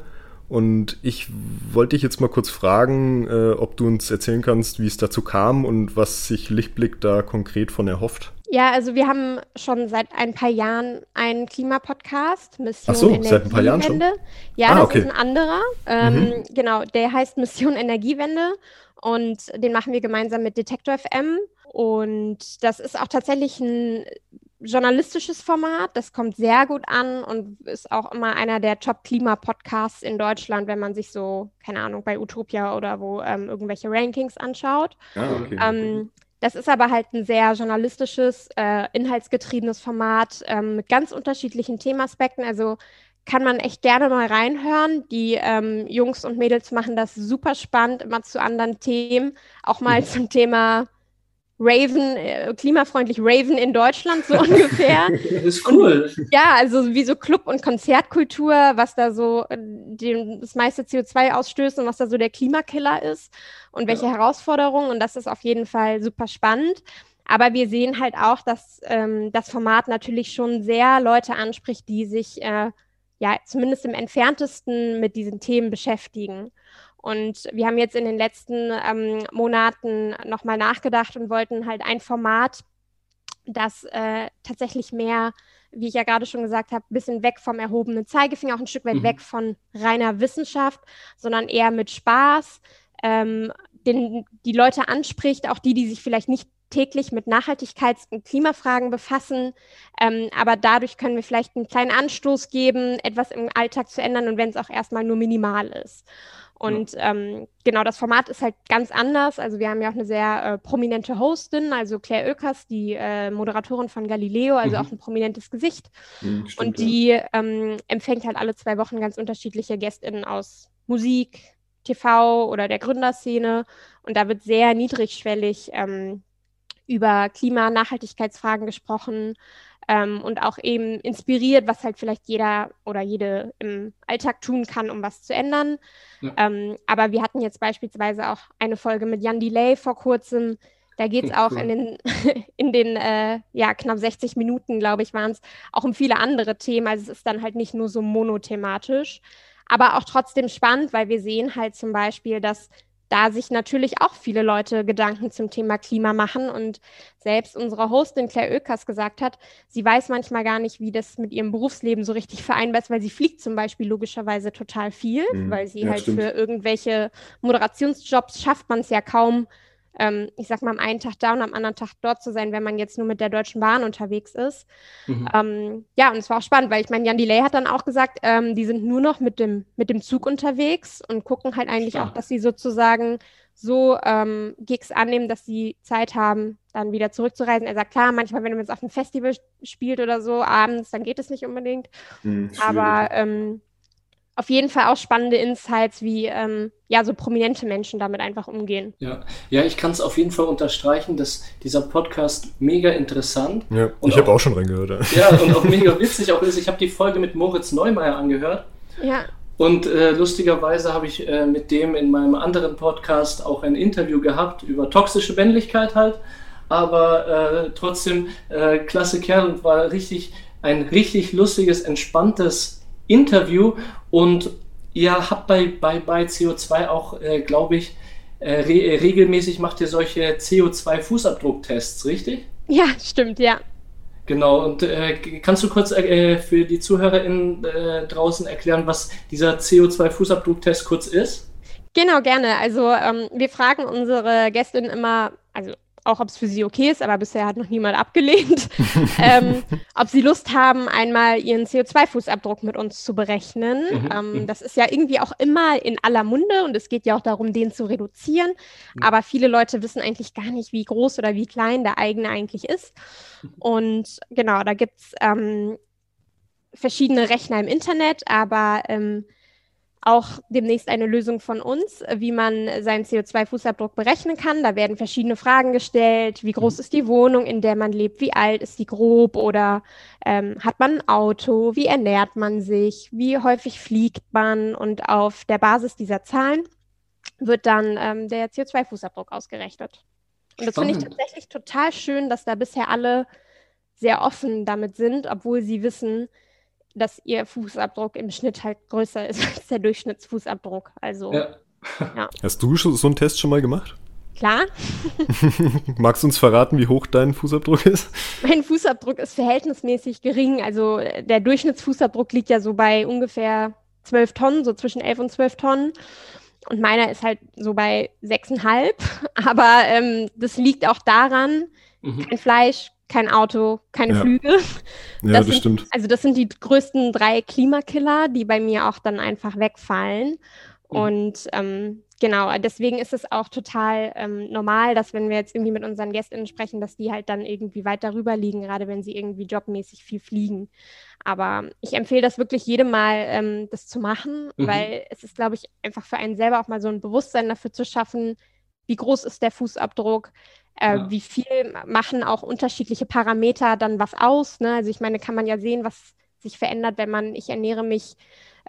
B: Und ich wollte dich jetzt mal kurz fragen, äh, ob du uns erzählen kannst, wie es dazu kam und was sich Lichtblick da konkret von erhofft.
D: Ja, also wir haben schon seit ein paar Jahren einen Klimapodcast,
B: Mission Ach so, seit ein paar Jahren schon?
D: Ja, ah, das okay. ist ein anderer. Ähm, mhm. Genau, der heißt Mission Energiewende und den machen wir gemeinsam mit Detektor FM. Und das ist auch tatsächlich ein journalistisches Format. Das kommt sehr gut an und ist auch immer einer der Top-Klima-Podcasts in Deutschland, wenn man sich so, keine Ahnung, bei Utopia oder wo ähm, irgendwelche Rankings anschaut. Ah, okay. ähm, das ist aber halt ein sehr journalistisches, äh, inhaltsgetriebenes Format ähm, mit ganz unterschiedlichen Themaspekten. Also kann man echt gerne mal reinhören. Die ähm, Jungs und Mädels machen das super spannend, immer zu anderen Themen, auch mal mhm. zum Thema Raven, äh, klimafreundlich Raven in Deutschland, so ungefähr.
C: das ist cool.
D: Und, ja, also wie so Club- und Konzertkultur, was da so äh, den, das meiste CO2 ausstößt und was da so der Klimakiller ist und welche ja. Herausforderungen. Und das ist auf jeden Fall super spannend. Aber wir sehen halt auch, dass ähm, das Format natürlich schon sehr Leute anspricht, die sich äh, ja zumindest im entferntesten mit diesen Themen beschäftigen. Und wir haben jetzt in den letzten ähm, Monaten nochmal nachgedacht und wollten halt ein Format dass äh, tatsächlich mehr, wie ich ja gerade schon gesagt habe, ein bisschen weg vom erhobenen Zeigefinger, auch ein Stück weit mhm. weg von reiner Wissenschaft, sondern eher mit Spaß, ähm, den, die Leute anspricht, auch die, die sich vielleicht nicht täglich mit Nachhaltigkeits- und Klimafragen befassen. Ähm, aber dadurch können wir vielleicht einen kleinen Anstoß geben, etwas im Alltag zu ändern und wenn es auch erstmal nur minimal ist. Und ja. ähm, genau, das Format ist halt ganz anders. Also wir haben ja auch eine sehr äh, prominente Hostin, also Claire Oekers, die äh, Moderatorin von Galileo, also mhm. auch ein prominentes Gesicht. Mhm, stimmt, und die ja. ähm, empfängt halt alle zwei Wochen ganz unterschiedliche GästInnen aus Musik, TV oder der Gründerszene. Und da wird sehr niedrigschwellig ähm, über Klima-, Nachhaltigkeitsfragen gesprochen ähm, und auch eben inspiriert, was halt vielleicht jeder oder jede im Alltag tun kann, um was zu ändern. Ja. Ähm, aber wir hatten jetzt beispielsweise auch eine Folge mit Jan Delay vor kurzem. Da geht es auch cool. in den, in den äh, ja, knapp 60 Minuten, glaube ich, waren es auch um viele andere Themen. Also es ist dann halt nicht nur so monothematisch, aber auch trotzdem spannend, weil wir sehen halt zum Beispiel, dass da sich natürlich auch viele Leute Gedanken zum Thema Klima machen. Und selbst unsere Hostin Claire Oekers gesagt hat, sie weiß manchmal gar nicht, wie das mit ihrem Berufsleben so richtig vereinbar ist, weil sie fliegt zum Beispiel logischerweise total viel, mhm. weil sie ja, halt stimmt. für irgendwelche Moderationsjobs schafft man es ja kaum, ähm, ich sag mal, am einen Tag da und am anderen Tag dort zu sein, wenn man jetzt nur mit der Deutschen Bahn unterwegs ist. Mhm. Ähm, ja, und es war auch spannend, weil ich meine, Jan Delay hat dann auch gesagt, ähm, die sind nur noch mit dem, mit dem Zug unterwegs und gucken halt eigentlich Klar. auch, dass sie sozusagen so ähm, Gigs annehmen, dass sie Zeit haben, dann wieder zurückzureisen. Er sagt, klar, manchmal, wenn man jetzt auf einem Festival spielt oder so, abends, dann geht es nicht unbedingt. Mhm, Aber ähm, auf jeden Fall auch spannende Insights, wie ähm, ja so prominente Menschen damit einfach umgehen.
C: Ja, ja ich kann es auf jeden Fall unterstreichen, dass dieser Podcast mega interessant.
B: Ja, ich habe auch schon reingehört.
C: Ja. ja, und auch mega witzig auch ist. Ich habe die Folge mit Moritz Neumeier angehört.
D: Ja.
C: Und äh, lustigerweise habe ich äh, mit dem in meinem anderen Podcast auch ein Interview gehabt über toxische Männlichkeit halt. Aber äh, trotzdem äh, klasse Kerl und war richtig ein richtig lustiges, entspanntes Interview und ihr habt bei, bei, bei CO2 auch, äh, glaube ich, äh, re äh, regelmäßig macht ihr solche CO2-Fußabdrucktests, richtig?
D: Ja, stimmt, ja.
C: Genau, und äh, kannst du kurz äh, für die ZuhörerInnen äh, draußen erklären, was dieser CO2-Fußabdrucktest kurz ist?
D: Genau, gerne. Also ähm, wir fragen unsere Gästinnen immer, also auch ob es für sie okay ist, aber bisher hat noch niemand abgelehnt, ähm, ob sie Lust haben, einmal ihren CO2-Fußabdruck mit uns zu berechnen. Mhm. Ähm, mhm. das ist ja irgendwie auch immer in aller Munde und es geht ja auch darum, den zu reduzieren. Mhm. Aber viele Leute wissen eigentlich gar nicht, wie groß oder wie klein der eigene eigentlich ist. Und genau, da gibt es ähm, verschiedene Rechner im Internet, aber ähm, auch demnächst eine Lösung von uns, wie man seinen CO2-Fußabdruck berechnen kann. Da werden verschiedene Fragen gestellt. Wie groß ist die Wohnung, in der man lebt? Wie alt ist die grob? Oder ähm, hat man ein Auto? Wie ernährt man sich? Wie häufig fliegt man? Und auf der Basis dieser Zahlen wird dann ähm, der CO2-Fußabdruck ausgerechnet. Und das finde ich tatsächlich total schön, dass da bisher alle sehr offen damit sind, obwohl sie wissen, dass ihr Fußabdruck im Schnitt halt größer ist als der Durchschnittsfußabdruck. Also, ja.
B: ja. Hast du so einen Test schon mal gemacht?
D: Klar.
B: Magst du uns verraten, wie hoch dein Fußabdruck ist?
D: Mein Fußabdruck ist verhältnismäßig gering. Also der Durchschnittsfußabdruck liegt ja so bei ungefähr 12 Tonnen, so zwischen 11 und 12 Tonnen. Und meiner ist halt so bei 6,5. Aber ähm, das liegt auch daran, mhm. kein Fleisch, kein Auto, keine
B: ja.
D: Flüge.
B: Ja, das,
D: das
B: sind, stimmt.
D: Also das sind die größten drei Klimakiller, die bei mir auch dann einfach wegfallen. Mhm. Und ähm, genau, deswegen ist es auch total ähm, normal, dass wenn wir jetzt irgendwie mit unseren Gästinnen sprechen, dass die halt dann irgendwie weit darüber liegen, gerade wenn sie irgendwie jobmäßig viel fliegen. Aber ich empfehle das wirklich jedem mal, ähm, das zu machen, mhm. weil es ist, glaube ich, einfach für einen selber auch mal so ein Bewusstsein dafür zu schaffen, wie groß ist der Fußabdruck, äh, ja. Wie viel machen auch unterschiedliche Parameter dann was aus? Ne? Also ich meine, kann man ja sehen, was sich verändert, wenn man, ich ernähre mich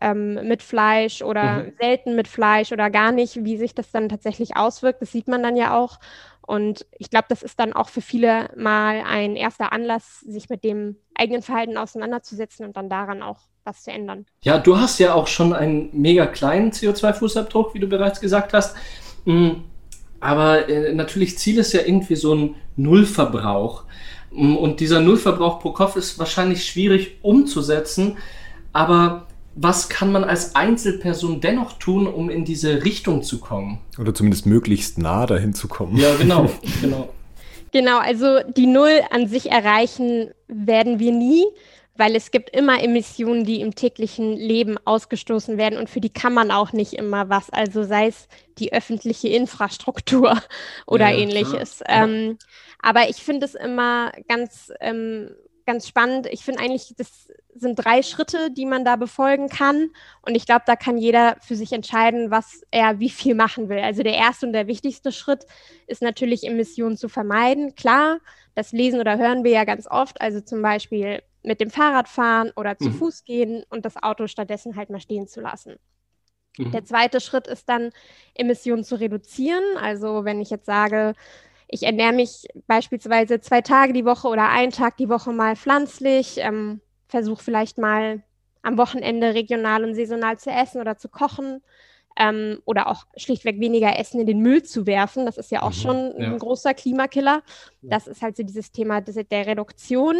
D: ähm, mit Fleisch oder mhm. selten mit Fleisch oder gar nicht, wie sich das dann tatsächlich auswirkt. Das sieht man dann ja auch. Und ich glaube, das ist dann auch für viele mal ein erster Anlass, sich mit dem eigenen Verhalten auseinanderzusetzen und dann daran auch was zu ändern.
C: Ja, du hast ja auch schon einen mega kleinen CO2-Fußabdruck, wie du bereits gesagt hast. Mhm aber äh, natürlich Ziel ist ja irgendwie so ein Nullverbrauch. Und dieser Nullverbrauch pro Kopf ist wahrscheinlich schwierig umzusetzen. Aber was kann man als Einzelperson dennoch tun, um in diese Richtung zu kommen?
B: Oder zumindest möglichst nah dahin zu kommen.
C: Ja, genau, genau.
D: Genau, also die Null an sich erreichen werden wir nie, weil es gibt immer Emissionen, die im täglichen Leben ausgestoßen werden und für die kann man auch nicht immer was. Also sei es die öffentliche Infrastruktur oder ja, ähnliches. Ähm, aber ich finde es immer ganz, ähm, ganz spannend. Ich finde eigentlich, das sind drei Schritte, die man da befolgen kann. Und ich glaube, da kann jeder für sich entscheiden, was er wie viel machen will. Also der erste und der wichtigste Schritt ist natürlich, Emissionen zu vermeiden. Klar, das lesen oder hören wir ja ganz oft. Also zum Beispiel mit dem Fahrrad fahren oder zu mhm. Fuß gehen und das Auto stattdessen halt mal stehen zu lassen. Mhm. Der zweite Schritt ist dann, Emissionen zu reduzieren. Also wenn ich jetzt sage, ich ernähre mich beispielsweise zwei Tage die Woche oder einen Tag die Woche mal pflanzlich, ähm, versuche vielleicht mal am Wochenende regional und saisonal zu essen oder zu kochen ähm, oder auch schlichtweg weniger Essen in den Müll zu werfen. Das ist ja auch mhm, schon ja. ein großer Klimakiller. Das ist halt so dieses Thema der Reduktion.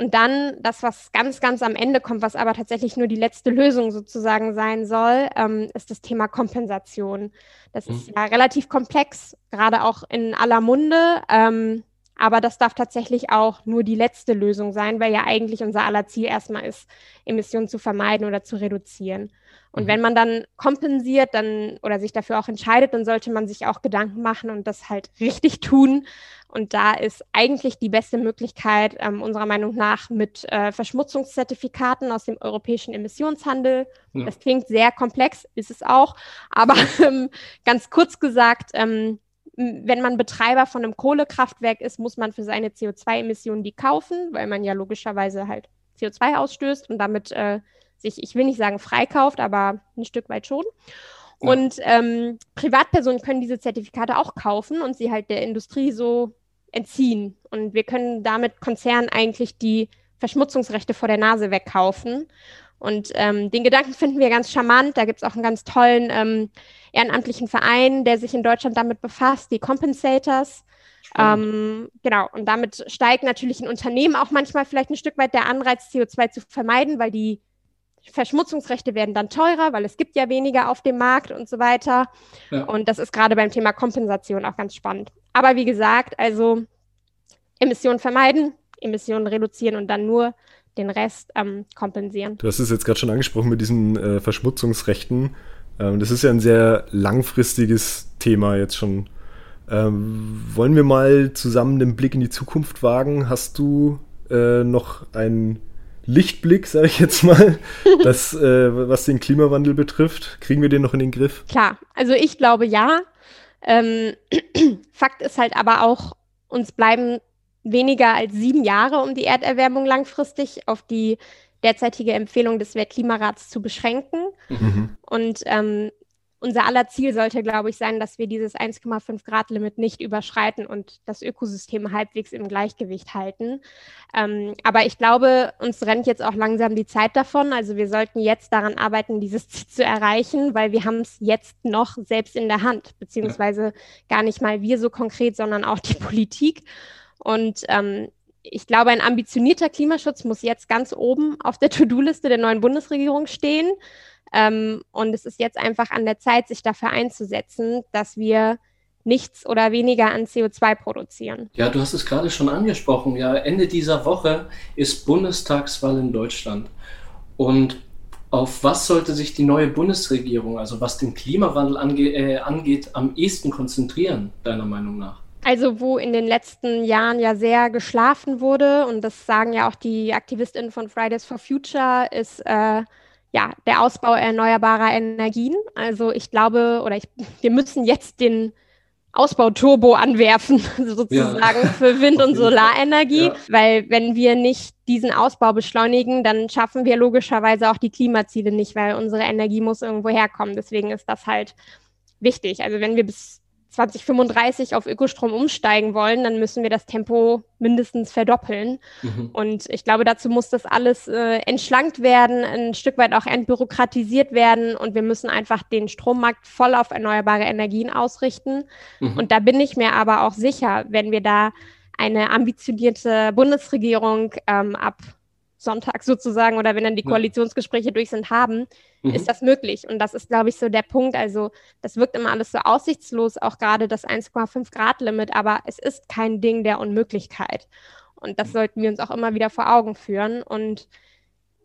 D: Und dann das, was ganz, ganz am Ende kommt, was aber tatsächlich nur die letzte Lösung sozusagen sein soll, ähm, ist das Thema Kompensation. Das mhm. ist ja relativ komplex, gerade auch in aller Munde. Ähm, aber das darf tatsächlich auch nur die letzte Lösung sein, weil ja eigentlich unser aller Ziel erstmal ist, Emissionen zu vermeiden oder zu reduzieren. Und mhm. wenn man dann kompensiert dann oder sich dafür auch entscheidet, dann sollte man sich auch Gedanken machen und das halt richtig tun. Und da ist eigentlich die beste Möglichkeit ähm, unserer Meinung nach mit äh, Verschmutzungszertifikaten aus dem europäischen Emissionshandel. Ja. Das klingt sehr komplex, ist es auch. Aber ähm, ganz kurz gesagt, ähm, wenn man Betreiber von einem Kohlekraftwerk ist, muss man für seine CO2-Emissionen die kaufen, weil man ja logischerweise halt CO2 ausstößt und damit äh, sich, ich will nicht sagen freikauft, aber ein Stück weit schon. Ja. Und ähm, Privatpersonen können diese Zertifikate auch kaufen und sie halt der Industrie so entziehen. Und wir können damit Konzernen eigentlich die Verschmutzungsrechte vor der Nase wegkaufen. Und ähm, den Gedanken finden wir ganz charmant. Da gibt es auch einen ganz tollen ähm, ehrenamtlichen Verein, der sich in Deutschland damit befasst, die Compensators. Ähm, genau, und damit steigt natürlich in Unternehmen auch manchmal vielleicht ein Stück weit der Anreiz, CO2 zu vermeiden, weil die Verschmutzungsrechte werden dann teurer, weil es gibt ja weniger auf dem Markt und so weiter. Ja. Und das ist gerade beim Thema Kompensation auch ganz spannend. Aber wie gesagt, also Emissionen vermeiden, Emissionen reduzieren und dann nur den Rest ähm, kompensieren.
B: Du hast es jetzt gerade schon angesprochen mit diesen äh, Verschmutzungsrechten. Ähm, das ist ja ein sehr langfristiges Thema jetzt schon. Ähm, wollen wir mal zusammen den Blick in die Zukunft wagen? Hast du äh, noch einen Lichtblick, sage ich jetzt mal, das, äh, was den Klimawandel betrifft? Kriegen wir den noch in den Griff?
D: Klar, also ich glaube ja. Ähm, Fakt ist halt aber auch, uns bleiben weniger als sieben Jahre, um die Erderwärmung langfristig auf die derzeitige Empfehlung des Weltklimarats zu beschränken. Mhm. Und ähm, unser aller Ziel sollte, glaube ich, sein, dass wir dieses 1,5 Grad Limit nicht überschreiten und das Ökosystem halbwegs im Gleichgewicht halten. Ähm, aber ich glaube, uns rennt jetzt auch langsam die Zeit davon. Also wir sollten jetzt daran arbeiten, dieses Ziel zu erreichen, weil wir haben es jetzt noch selbst in der Hand, beziehungsweise gar nicht mal wir so konkret, sondern auch die Politik. Und ähm, ich glaube, ein ambitionierter Klimaschutz muss jetzt ganz oben auf der To-Do-Liste der neuen Bundesregierung stehen. Ähm, und es ist jetzt einfach an der Zeit, sich dafür einzusetzen, dass wir nichts oder weniger an CO2 produzieren.
C: Ja, du hast es gerade schon angesprochen. Ja, Ende dieser Woche ist Bundestagswahl in Deutschland. Und auf was sollte sich die neue Bundesregierung, also was den Klimawandel ange äh, angeht, am ehesten konzentrieren, deiner Meinung nach?
D: Also wo in den letzten Jahren ja sehr geschlafen wurde, und das sagen ja auch die AktivistInnen von Fridays for Future, ist äh, ja der Ausbau erneuerbarer Energien. Also ich glaube, oder ich, wir müssen jetzt den Ausbauturbo anwerfen, sozusagen, ja. für Wind- und Solarenergie. Ja. Weil wenn wir nicht diesen Ausbau beschleunigen, dann schaffen wir logischerweise auch die Klimaziele nicht, weil unsere Energie muss irgendwo herkommen. Deswegen ist das halt wichtig. Also wenn wir bis 2035 auf Ökostrom umsteigen wollen, dann müssen wir das Tempo mindestens verdoppeln. Mhm. Und ich glaube, dazu muss das alles äh, entschlankt werden, ein Stück weit auch entbürokratisiert werden. Und wir müssen einfach den Strommarkt voll auf erneuerbare Energien ausrichten. Mhm. Und da bin ich mir aber auch sicher, wenn wir da eine ambitionierte Bundesregierung ähm, ab Sonntag sozusagen oder wenn dann die Koalitionsgespräche durch sind, haben, mhm. ist das möglich. Und das ist, glaube ich, so der Punkt. Also das wirkt immer alles so aussichtslos, auch gerade das 1,5 Grad Limit, aber es ist kein Ding der Unmöglichkeit. Und das sollten wir uns auch immer wieder vor Augen führen. Und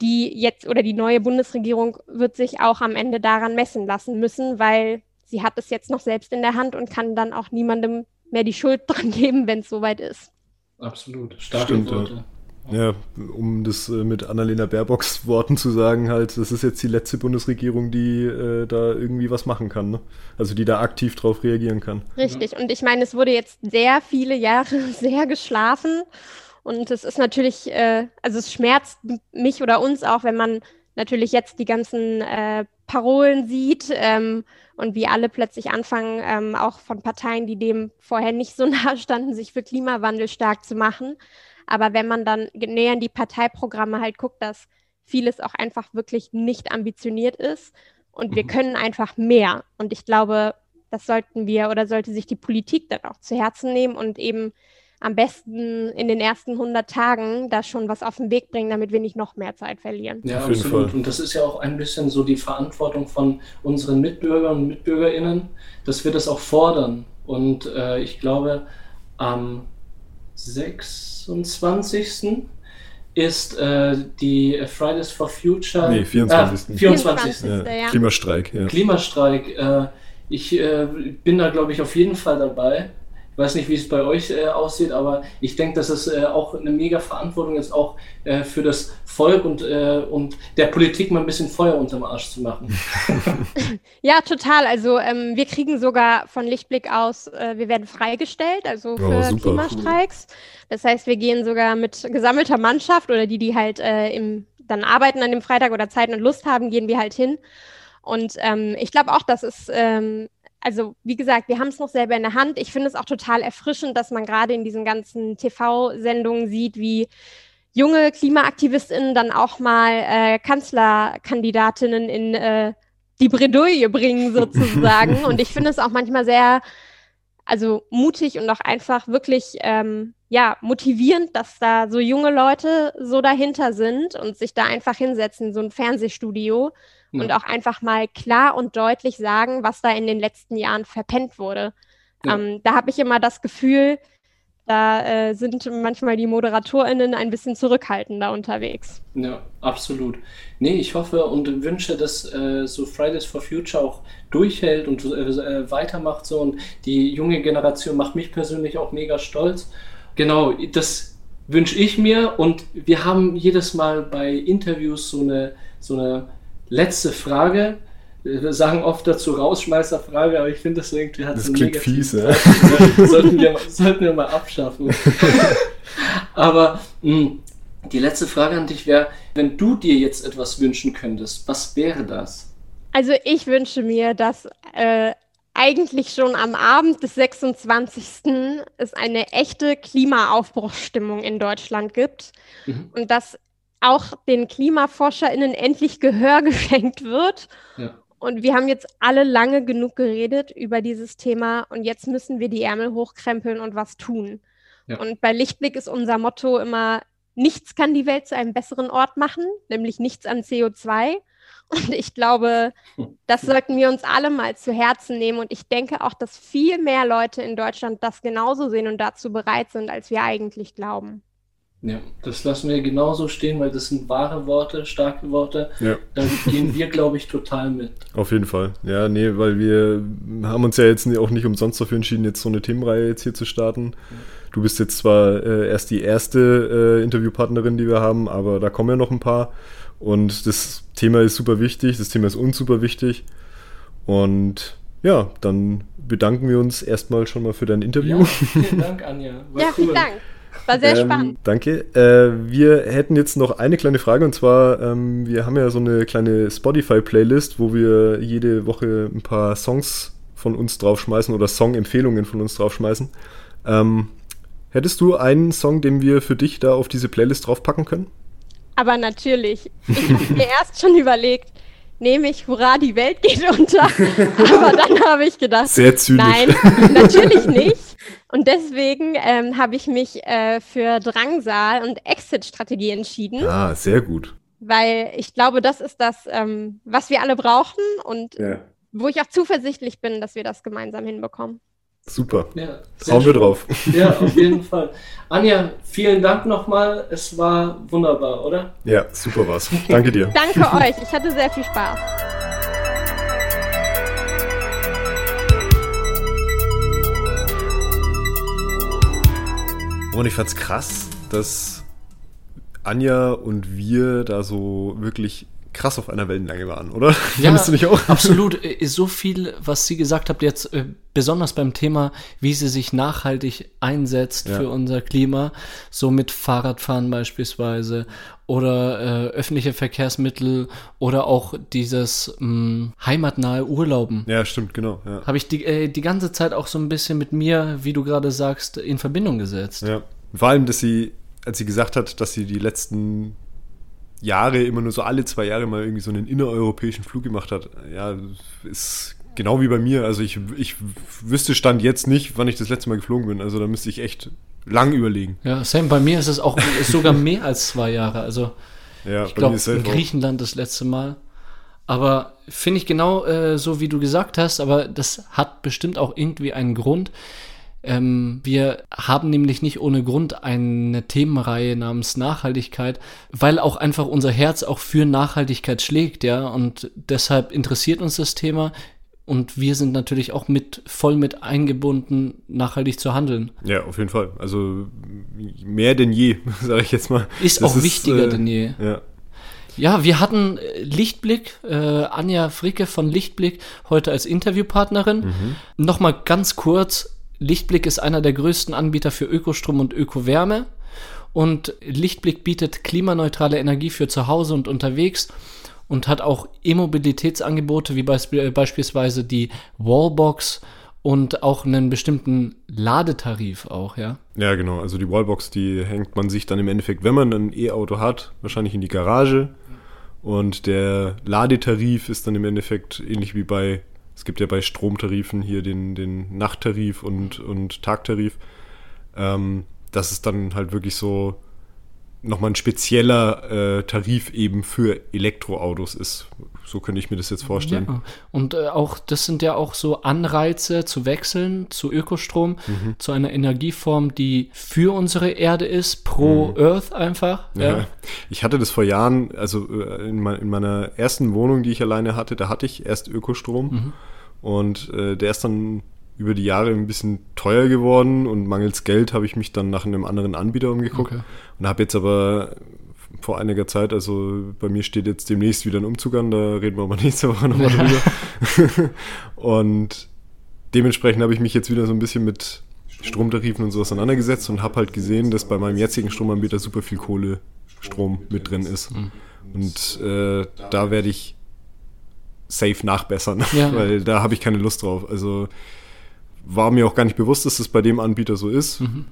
D: die jetzt oder die neue Bundesregierung wird sich auch am Ende daran messen lassen müssen, weil sie hat es jetzt noch selbst in der Hand und kann dann auch niemandem mehr die Schuld dran geben, wenn es soweit ist.
C: Absolut. Starke
B: Stimmt, Worte. Ja. Um das äh, mit Annalena Baerbocks Worten zu sagen, halt, das ist jetzt die letzte Bundesregierung, die äh, da irgendwie was machen kann, ne? Also die da aktiv drauf reagieren kann.
D: Richtig, und ich meine, es wurde jetzt sehr viele Jahre sehr geschlafen und es ist natürlich, äh, also es schmerzt mich oder uns auch, wenn man natürlich jetzt die ganzen äh, Parolen sieht ähm, und wie alle plötzlich anfangen, ähm, auch von Parteien, die dem vorher nicht so nahe standen, sich für Klimawandel stark zu machen. Aber wenn man dann näher in die Parteiprogramme halt guckt, dass vieles auch einfach wirklich nicht ambitioniert ist und wir mhm. können einfach mehr. Und ich glaube, das sollten wir oder sollte sich die Politik dann auch zu Herzen nehmen und eben am besten in den ersten 100 Tagen da schon was auf den Weg bringen, damit wir nicht noch mehr Zeit verlieren.
C: Ja, absolut. Und das ist ja auch ein bisschen so die Verantwortung von unseren Mitbürgern und Mitbürgerinnen, dass wir das auch fordern. Und äh, ich glaube, am 26. ist äh, die Fridays for Future.
B: Nee, 24.
C: Äh, 24. 24.
B: Ja, Klimastreik. Ja.
C: Klimastreik. Äh, ich äh, bin da, glaube ich, auf jeden Fall dabei. Ich weiß nicht, wie es bei euch äh, aussieht, aber ich denke, dass es äh, auch eine mega Verantwortung ist, auch äh, für das Volk und, äh, und der Politik mal ein bisschen Feuer unterm Arsch zu machen.
D: ja, total. Also ähm, wir kriegen sogar von Lichtblick aus, äh, wir werden freigestellt, also oh, für oh, Klimastreiks. Das heißt, wir gehen sogar mit gesammelter Mannschaft oder die, die halt äh, im, dann arbeiten an dem Freitag oder Zeit und Lust haben, gehen wir halt hin. Und ähm, ich glaube auch, dass es ähm, also wie gesagt, wir haben es noch selber in der Hand. Ich finde es auch total erfrischend, dass man gerade in diesen ganzen TV-Sendungen sieht, wie junge KlimaaktivistInnen dann auch mal äh, Kanzlerkandidatinnen in äh, die Bredouille bringen sozusagen. und ich finde es auch manchmal sehr, also mutig und auch einfach wirklich, ähm, ja, motivierend, dass da so junge Leute so dahinter sind und sich da einfach hinsetzen, so ein Fernsehstudio ja. und auch einfach mal klar und deutlich sagen, was da in den letzten Jahren verpennt wurde. Ja. Ähm, da habe ich immer das Gefühl, da äh, sind manchmal die ModeratorInnen ein bisschen zurückhaltender unterwegs.
C: Ja, absolut. Nee, ich hoffe und wünsche, dass äh, so Fridays for Future auch durchhält und äh, weitermacht so und die junge Generation macht mich persönlich auch mega stolz. Genau, das wünsche ich mir und wir haben jedes Mal bei Interviews so eine, so eine letzte Frage. Wir sagen oft dazu Rausschmeißerfrage, aber ich finde das irgendwie hat
B: das so klingt fies, ja.
C: sollten, wir, sollten wir mal abschaffen. aber mh, hm, die letzte Frage an dich wäre, wenn du dir jetzt etwas wünschen könntest, was wäre das?
D: Also ich wünsche mir, dass äh, eigentlich schon am Abend des 26. es eine echte Klimaaufbruchsstimmung in Deutschland gibt mhm. und dass auch den KlimaforscherInnen endlich Gehör geschenkt wird. Ja. Und wir haben jetzt alle lange genug geredet über dieses Thema und jetzt müssen wir die Ärmel hochkrempeln und was tun. Ja. Und bei Lichtblick ist unser Motto immer, nichts kann die Welt zu einem besseren Ort machen, nämlich nichts an CO2. Und ich glaube, das sollten wir uns alle mal zu Herzen nehmen. Und ich denke auch, dass viel mehr Leute in Deutschland das genauso sehen und dazu bereit sind, als wir eigentlich glauben.
C: Ja, das lassen wir genauso stehen, weil das sind wahre Worte, starke Worte. Ja. Da gehen wir, glaube ich, total mit.
B: Auf jeden Fall. Ja, nee, weil wir haben uns ja jetzt auch nicht umsonst dafür entschieden, jetzt so eine Themenreihe jetzt hier zu starten. Du bist jetzt zwar äh, erst die erste äh, Interviewpartnerin, die wir haben, aber da kommen ja noch ein paar. Und das Thema ist super wichtig, das Thema ist uns super wichtig. Und ja, dann bedanken wir uns erstmal schon mal für dein Interview. Ja,
C: vielen Dank, Anja.
D: War ja, cool. vielen Dank. War sehr ähm, spannend.
B: Danke. Äh, wir hätten jetzt noch eine kleine Frage und zwar, ähm, wir haben ja so eine kleine Spotify-Playlist, wo wir jede Woche ein paar Songs von uns draufschmeißen oder Song-Empfehlungen von uns draufschmeißen. Ähm, hättest du einen Song, den wir für dich da auf diese Playlist draufpacken können?
D: Aber natürlich. Ich habe mir erst schon überlegt, nehme ich, hurra, die Welt geht unter. Aber dann habe ich gedacht,
B: Sehr zynisch.
D: nein, natürlich nicht. Und deswegen ähm, habe ich mich äh, für Drangsal und Exit-Strategie entschieden,
B: Ah, sehr gut.
D: weil ich glaube, das ist das, ähm, was wir alle brauchen und
B: Ja.
D: wo ich auch zuversichtlich bin, dass wir das gemeinsam hinbekommen.
B: Super.
C: Ja, sehr
B: Hauen wir drauf.
C: Ja, auf jeden Fall. Anja, vielen Dank nochmal. Es war wunderbar, oder?
B: Ja, super war's. Danke dir.
D: Danke euch, ich hatte sehr viel Spaß.
B: Und ich fand's krass, dass Anja und wir da so wirklich krass auf einer Wellenlänge waren, oder? Fandest du nicht auch?
C: Absolut. Äh, So viel, was sie gesagt habt, jetzt äh, besonders beim Thema, wie sie sich nachhaltig einsetzt
B: Ja.
C: für unser Klima, so mit Fahrradfahren beispielsweise oder äh, öffentliche Verkehrsmittel oder auch dieses mh, heimatnahe Urlauben.
B: Ja, stimmt, genau. Ja.
C: Habe ich die, äh, die ganze Zeit auch so ein bisschen mit mir, wie du gerade sagst, in Verbindung gesetzt.
B: Ja. Vor allem, dass sie, als sie gesagt hat, dass sie die letzten Jahre immer nur so alle zwei Jahre mal irgendwie so einen innereuropäischen Flug gemacht hat, ja, ist genau wie bei mir. Also ich, ich wüsste Stand jetzt nicht, wann ich das letzte Mal geflogen bin. Also da müsste ich echt lang überlegen.
C: Ja, Sam, bei mir ist es auch ist sogar mehr als zwei Jahre. Also
B: Ja,
C: ich glaube, in
B: selber auch.
C: Griechenland das letzte Mal. Aber finde ich genau äh, so, wie du gesagt hast, aber das hat bestimmt auch irgendwie einen Grund. Ähm, wir haben nämlich nicht ohne Grund eine Themenreihe namens Nachhaltigkeit, weil auch einfach unser Herz auch für Nachhaltigkeit schlägt, ja. Und deshalb interessiert uns das Thema. Und wir sind natürlich auch mit voll mit eingebunden, nachhaltig zu handeln.
B: Ja, auf jeden Fall. Also mehr denn je, sage ich jetzt mal.
C: Ist
B: Das
C: auch wichtiger
B: äh,
C: denn je.
B: Ja,
C: Ja, wir hatten äh, Lichtblick, äh, Anja Fricke von Lichtblick heute als Interviewpartnerin. Nochmal ganz kurz, Lichtblick ist einer der größten Anbieter für Ökostrom und Ökowärme. Und Lichtblick bietet klimaneutrale Energie für zu Hause und unterwegs und hat auch E-Mobilitätsangebote wie beisp äh, beispielsweise die Wallbox und auch einen bestimmten Ladetarif auch, ja.
B: ja, genau. Also die Wallbox, die hängt man sich dann im Endeffekt, wenn man ein E-Auto hat, wahrscheinlich in die Garage. Und der Ladetarif ist dann im Endeffekt ähnlich wie bei, es gibt ja bei Stromtarifen hier den, den Nachttarif und, und Tagtarif. Ähm, dass es dann halt wirklich so nochmal ein spezieller äh, Tarif eben für Elektroautos ist. So könnte ich mir das jetzt vorstellen.
C: Ja. Und äh, auch, das sind ja auch so Anreize zu wechseln zu Ökostrom,
B: Mhm.
C: zu einer Energieform, die für unsere Erde ist, pro Earth einfach.
B: Mhm. Ja.
C: Ja.
B: Ich hatte das vor Jahren, also äh, in, mein, in meiner ersten Wohnung, die ich alleine hatte, da hatte ich erst Ökostrom. Und äh, der ist dann über die Jahre ein bisschen teuer geworden und mangels Geld habe ich mich dann nach einem anderen Anbieter umgeguckt
C: Okay.
B: und habe jetzt aber vor einiger Zeit, also bei mir steht jetzt demnächst wieder ein Umzug an, da reden wir aber nächste Woche nochmal drüber. und dementsprechend habe ich mich jetzt wieder so ein bisschen mit Stromtarifen und so auseinandergesetzt und habe halt gesehen, dass bei meinem jetzigen Stromanbieter super viel Kohlestrom mit drin ist. Und äh, da werde ich safe nachbessern,
C: Ja.
B: weil da habe ich keine Lust drauf. Also war mir auch gar nicht bewusst, dass das bei dem Anbieter so ist.
C: Mhm.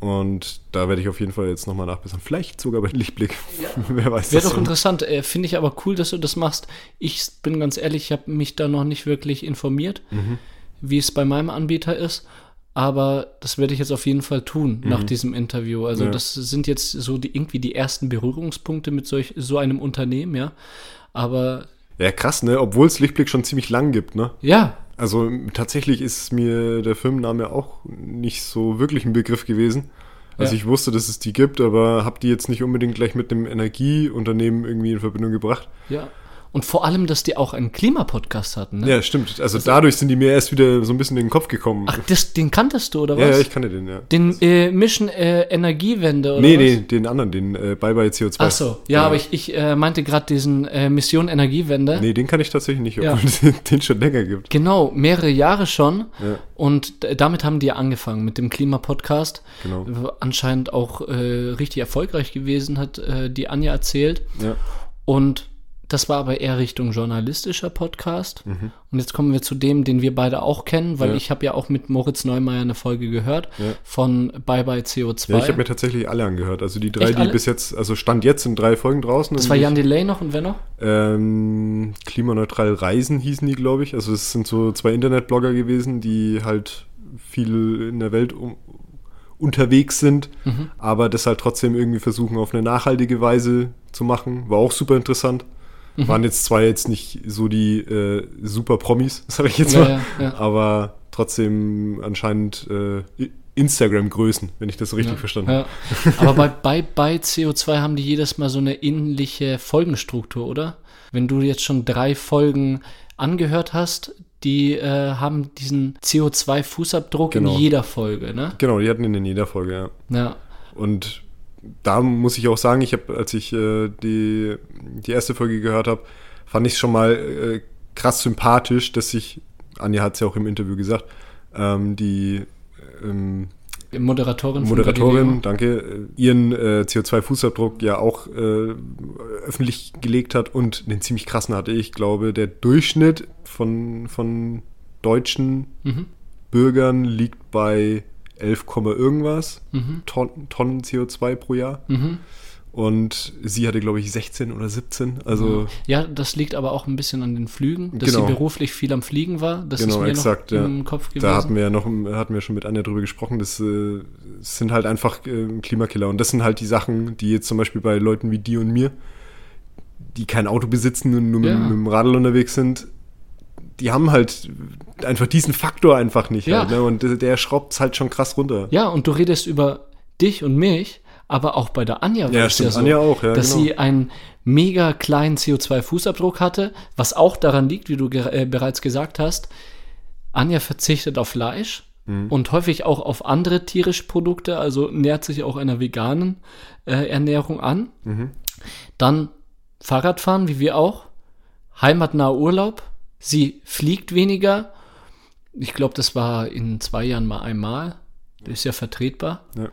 B: Und da werde ich auf jeden Fall jetzt nochmal nachbessern. Vielleicht sogar bei Lichtblick. Wer weiß
C: Wäre doch
B: schon.
C: interessant. Äh, Finde ich aber cool, dass du das machst. Ich bin ganz ehrlich, ich habe mich da noch nicht wirklich informiert,
B: Mhm.
C: wie es bei meinem Anbieter ist. Aber das werde ich jetzt auf jeden Fall tun nach diesem Interview. Also
B: Mhm. Ja.
C: das sind jetzt so die irgendwie die ersten Berührungspunkte mit solch, so einem Unternehmen, ja. Aber
B: Ja, krass, ne? Obwohl es Lichtblick schon ziemlich lang gibt, ne?
C: ja,
B: Also tatsächlich ist mir der Firmenname auch nicht so wirklich ein Begriff gewesen. Also
C: Ja.
B: ich wusste, dass es die gibt, aber habe die jetzt nicht unbedingt gleich mit einem Energieunternehmen irgendwie in Verbindung gebracht.
C: ja. Und vor allem, dass die auch einen Klimapodcast hatten, ne?
B: Ja, stimmt. Also, dadurch sind die mir erst wieder so ein bisschen in den Kopf gekommen.
C: Ach, das, den kanntest du, oder
B: ja,
C: was?
B: ja, ich kannte den, ja.
C: den äh, Mission äh, Energiewende, oder
B: Nee,
C: was?
B: nee, den anderen, den äh, Bye Bye CO2.
C: Ach so, ja, aber ich, ich äh, meinte gerade diesen äh, Mission Energiewende.
B: Nee, den kann ich tatsächlich nicht,
C: Ja.
B: obwohl es den, den schon länger gibt.
C: Genau, mehrere Jahre schon.
B: Ja.
C: Und damit haben die angefangen mit dem Klimapodcast.
B: Genau.
C: Anscheinend auch äh, richtig erfolgreich gewesen, hat die Anja erzählt.
B: Ja.
C: Und Das war aber eher Richtung journalistischer Podcast.
B: Mhm.
C: Und jetzt kommen wir zu dem, den wir beide auch kennen, weil
B: Ja.
C: ich habe ja auch mit Moritz Neumeier eine Folge gehört
B: Ja.
C: von Bye Bye CO2.
B: Ja, ich habe mir tatsächlich alle angehört. Also die drei,
C: Echt
B: die
C: alle?
B: bis jetzt, also Stand jetzt sind drei Folgen draußen.
C: das war Jan Delay noch und wer noch?
B: Ähm, klimaneutral Reisen hießen die, glaube ich. Also es sind so zwei Internetblogger gewesen, die halt viel in der Welt um, unterwegs sind,
C: Mhm.
B: aber das halt trotzdem irgendwie versuchen auf eine nachhaltige Weise zu machen. War auch super interessant.
C: Mhm.
B: Waren jetzt zwar jetzt nicht so die äh, super Promis, sag ich jetzt
C: Ja,
B: mal,
C: ja, ja.
B: aber trotzdem anscheinend äh, Instagram-Größen, wenn ich das so richtig verstanden habe.
C: Aber bei Bye Bye CO2 haben die jedes Mal so eine ähnliche Folgenstruktur, oder? Wenn du jetzt schon drei Folgen angehört hast, die äh, haben diesen CO2-Fußabdruck
B: Genau.
C: in jeder Folge, ne?
B: Genau, die hatten ihn in jeder Folge, ja.
C: Ja.
B: Und da muss ich auch sagen, ich habe, als ich äh, die, die erste Folge gehört habe, fand ich es schon mal äh, krass sympathisch, dass sich, Anja hat es ja auch im Interview gesagt, ähm, die ähm,
C: Moderatorin
B: Moderatorin, danke, äh, ihren äh, CO2-Fußabdruck ja auch äh, öffentlich gelegt hat und den ziemlich krassen hatte. Ich glaube, der Durchschnitt von, von deutschen
C: Mhm.
B: Bürgern liegt bei 11, Komma irgendwas
C: Mhm.
B: Ton, Tonnen CO2 pro Jahr.
C: Mhm.
B: Und sie hatte, glaube ich, 16 oder 17. Also
C: Ja, das liegt aber auch ein bisschen an den Flügen, dass
B: Genau.
C: sie beruflich viel am Fliegen war. Das
B: Genau,
C: ist mir
B: exakt,
C: noch
B: ja.
C: im Kopf gewesen.
B: da hatten wir ja noch, hatten wir schon mit Anja drüber gesprochen, das äh, sind halt einfach äh, Klimakiller. Und das sind halt die Sachen, die jetzt zum Beispiel bei Leuten wie dir und mir, die kein Auto besitzen und nur mit,
C: Ja.
B: mit dem Radl unterwegs sind, die haben halt einfach diesen Faktor einfach nicht.
C: Ja.
B: Halt, ne? Und der, schraubt es halt schon krass runter.
C: Ja, und du redest über dich und mich, aber auch bei der Anja war
B: Ja,
C: es ja so,
B: Anja auch, ja,
C: dass
B: genau.
C: sie einen mega kleinen CO2-Fußabdruck hatte, was auch daran liegt, wie du ge äh, bereits gesagt hast, Anja verzichtet auf Fleisch
B: Mhm.
C: und häufig auch auf andere tierische Produkte, also nähert sich auch einer veganen äh, Ernährung an.
B: Mhm.
C: Dann Fahrradfahren, wie wir auch, heimatnaher Urlaub, sie fliegt weniger. Ich glaube, das war in zwei Jahren mal einmal. Das ist ja vertretbar
B: Ja.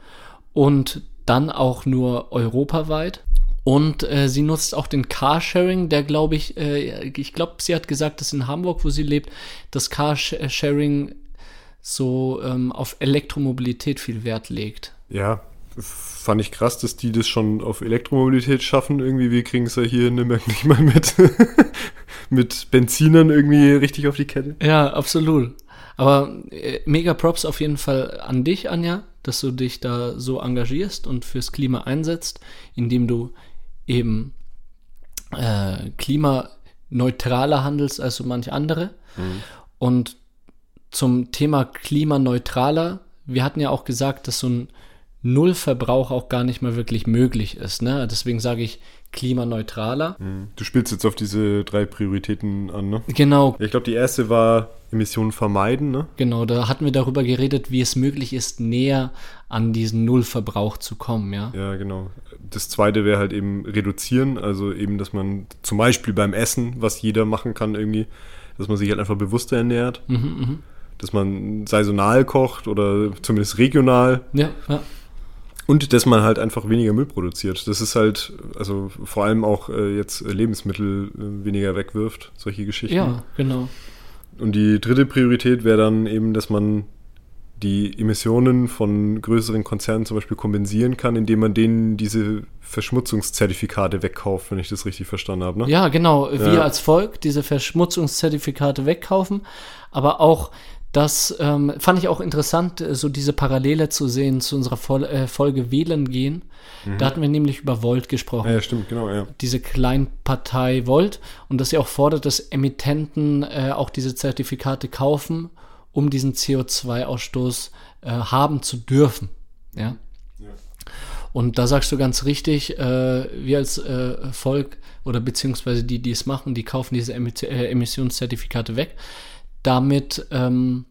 C: und dann auch nur europaweit. Und äh, sie nutzt auch den Carsharing, der glaube ich, äh, ich glaube, sie hat gesagt, dass in Hamburg, wo sie lebt, das Carsharing so ähm, auf Elektromobilität viel Wert legt.
B: Ja, fand ich krass, dass die das schon auf Elektromobilität schaffen. Irgendwie, wir kriegen es ja hier in Nürnberg nicht mal mit, mit Benzinern irgendwie richtig auf die Kette.
C: Ja, absolut. Aber äh, mega Props auf jeden Fall an dich, Anja, dass du dich da so engagierst und fürs Klima einsetzt, indem du eben äh, klimaneutraler handelst als so manch andere. Und zum Thema klimaneutraler, wir hatten ja auch gesagt, dass so ein Nullverbrauch auch gar nicht mehr wirklich möglich ist. Ne? Deswegen sage ich klimaneutraler.
B: Du spielst jetzt auf diese drei Prioritäten an, ne?
C: Genau,
B: ich glaube, die erste war Emissionen vermeiden, ne?
C: Genau, da hatten wir darüber geredet, wie es möglich ist, näher an diesen Nullverbrauch zu kommen, ja.
B: Ja, genau. Das zweite wäre halt eben reduzieren, also eben, dass man zum Beispiel beim Essen, was jeder machen kann irgendwie, dass man sich halt einfach bewusster ernährt,
C: Mhm,
B: dass man saisonal kocht oder zumindest regional
C: Ja, ja.
B: Und dass man halt einfach weniger Müll produziert. Das ist halt, also vor allem auch äh, jetzt Lebensmittel äh, weniger wegwirft, solche Geschichten.
C: ja genau.
B: Und die dritte Priorität wäre dann eben, dass man die Emissionen von größeren Konzernen zum Beispiel kompensieren kann, indem man denen diese Verschmutzungszertifikate wegkauft, wenn ich das richtig verstanden habe. Ne?
C: Ja, genau. Wir
B: Ja.
C: als Volk diese Verschmutzungszertifikate wegkaufen, aber auch das ähm, fand ich auch interessant, äh, so diese Parallele zu sehen zu unserer Fol äh, Folge Wählen gehen. Da hatten wir nämlich über Volt gesprochen.
B: Ja, ja, stimmt, genau, ja.
C: diese Kleinpartei Volt und dass sie auch fordert, dass Emittenten äh, auch diese Zertifikate kaufen, um diesen CO2-Ausstoß äh, haben zu dürfen. Ja. Und da sagst du ganz richtig, äh, wir als äh, Volk oder beziehungsweise die, die es machen, die kaufen diese Emiss Emissionszertifikate weg, damit ähm,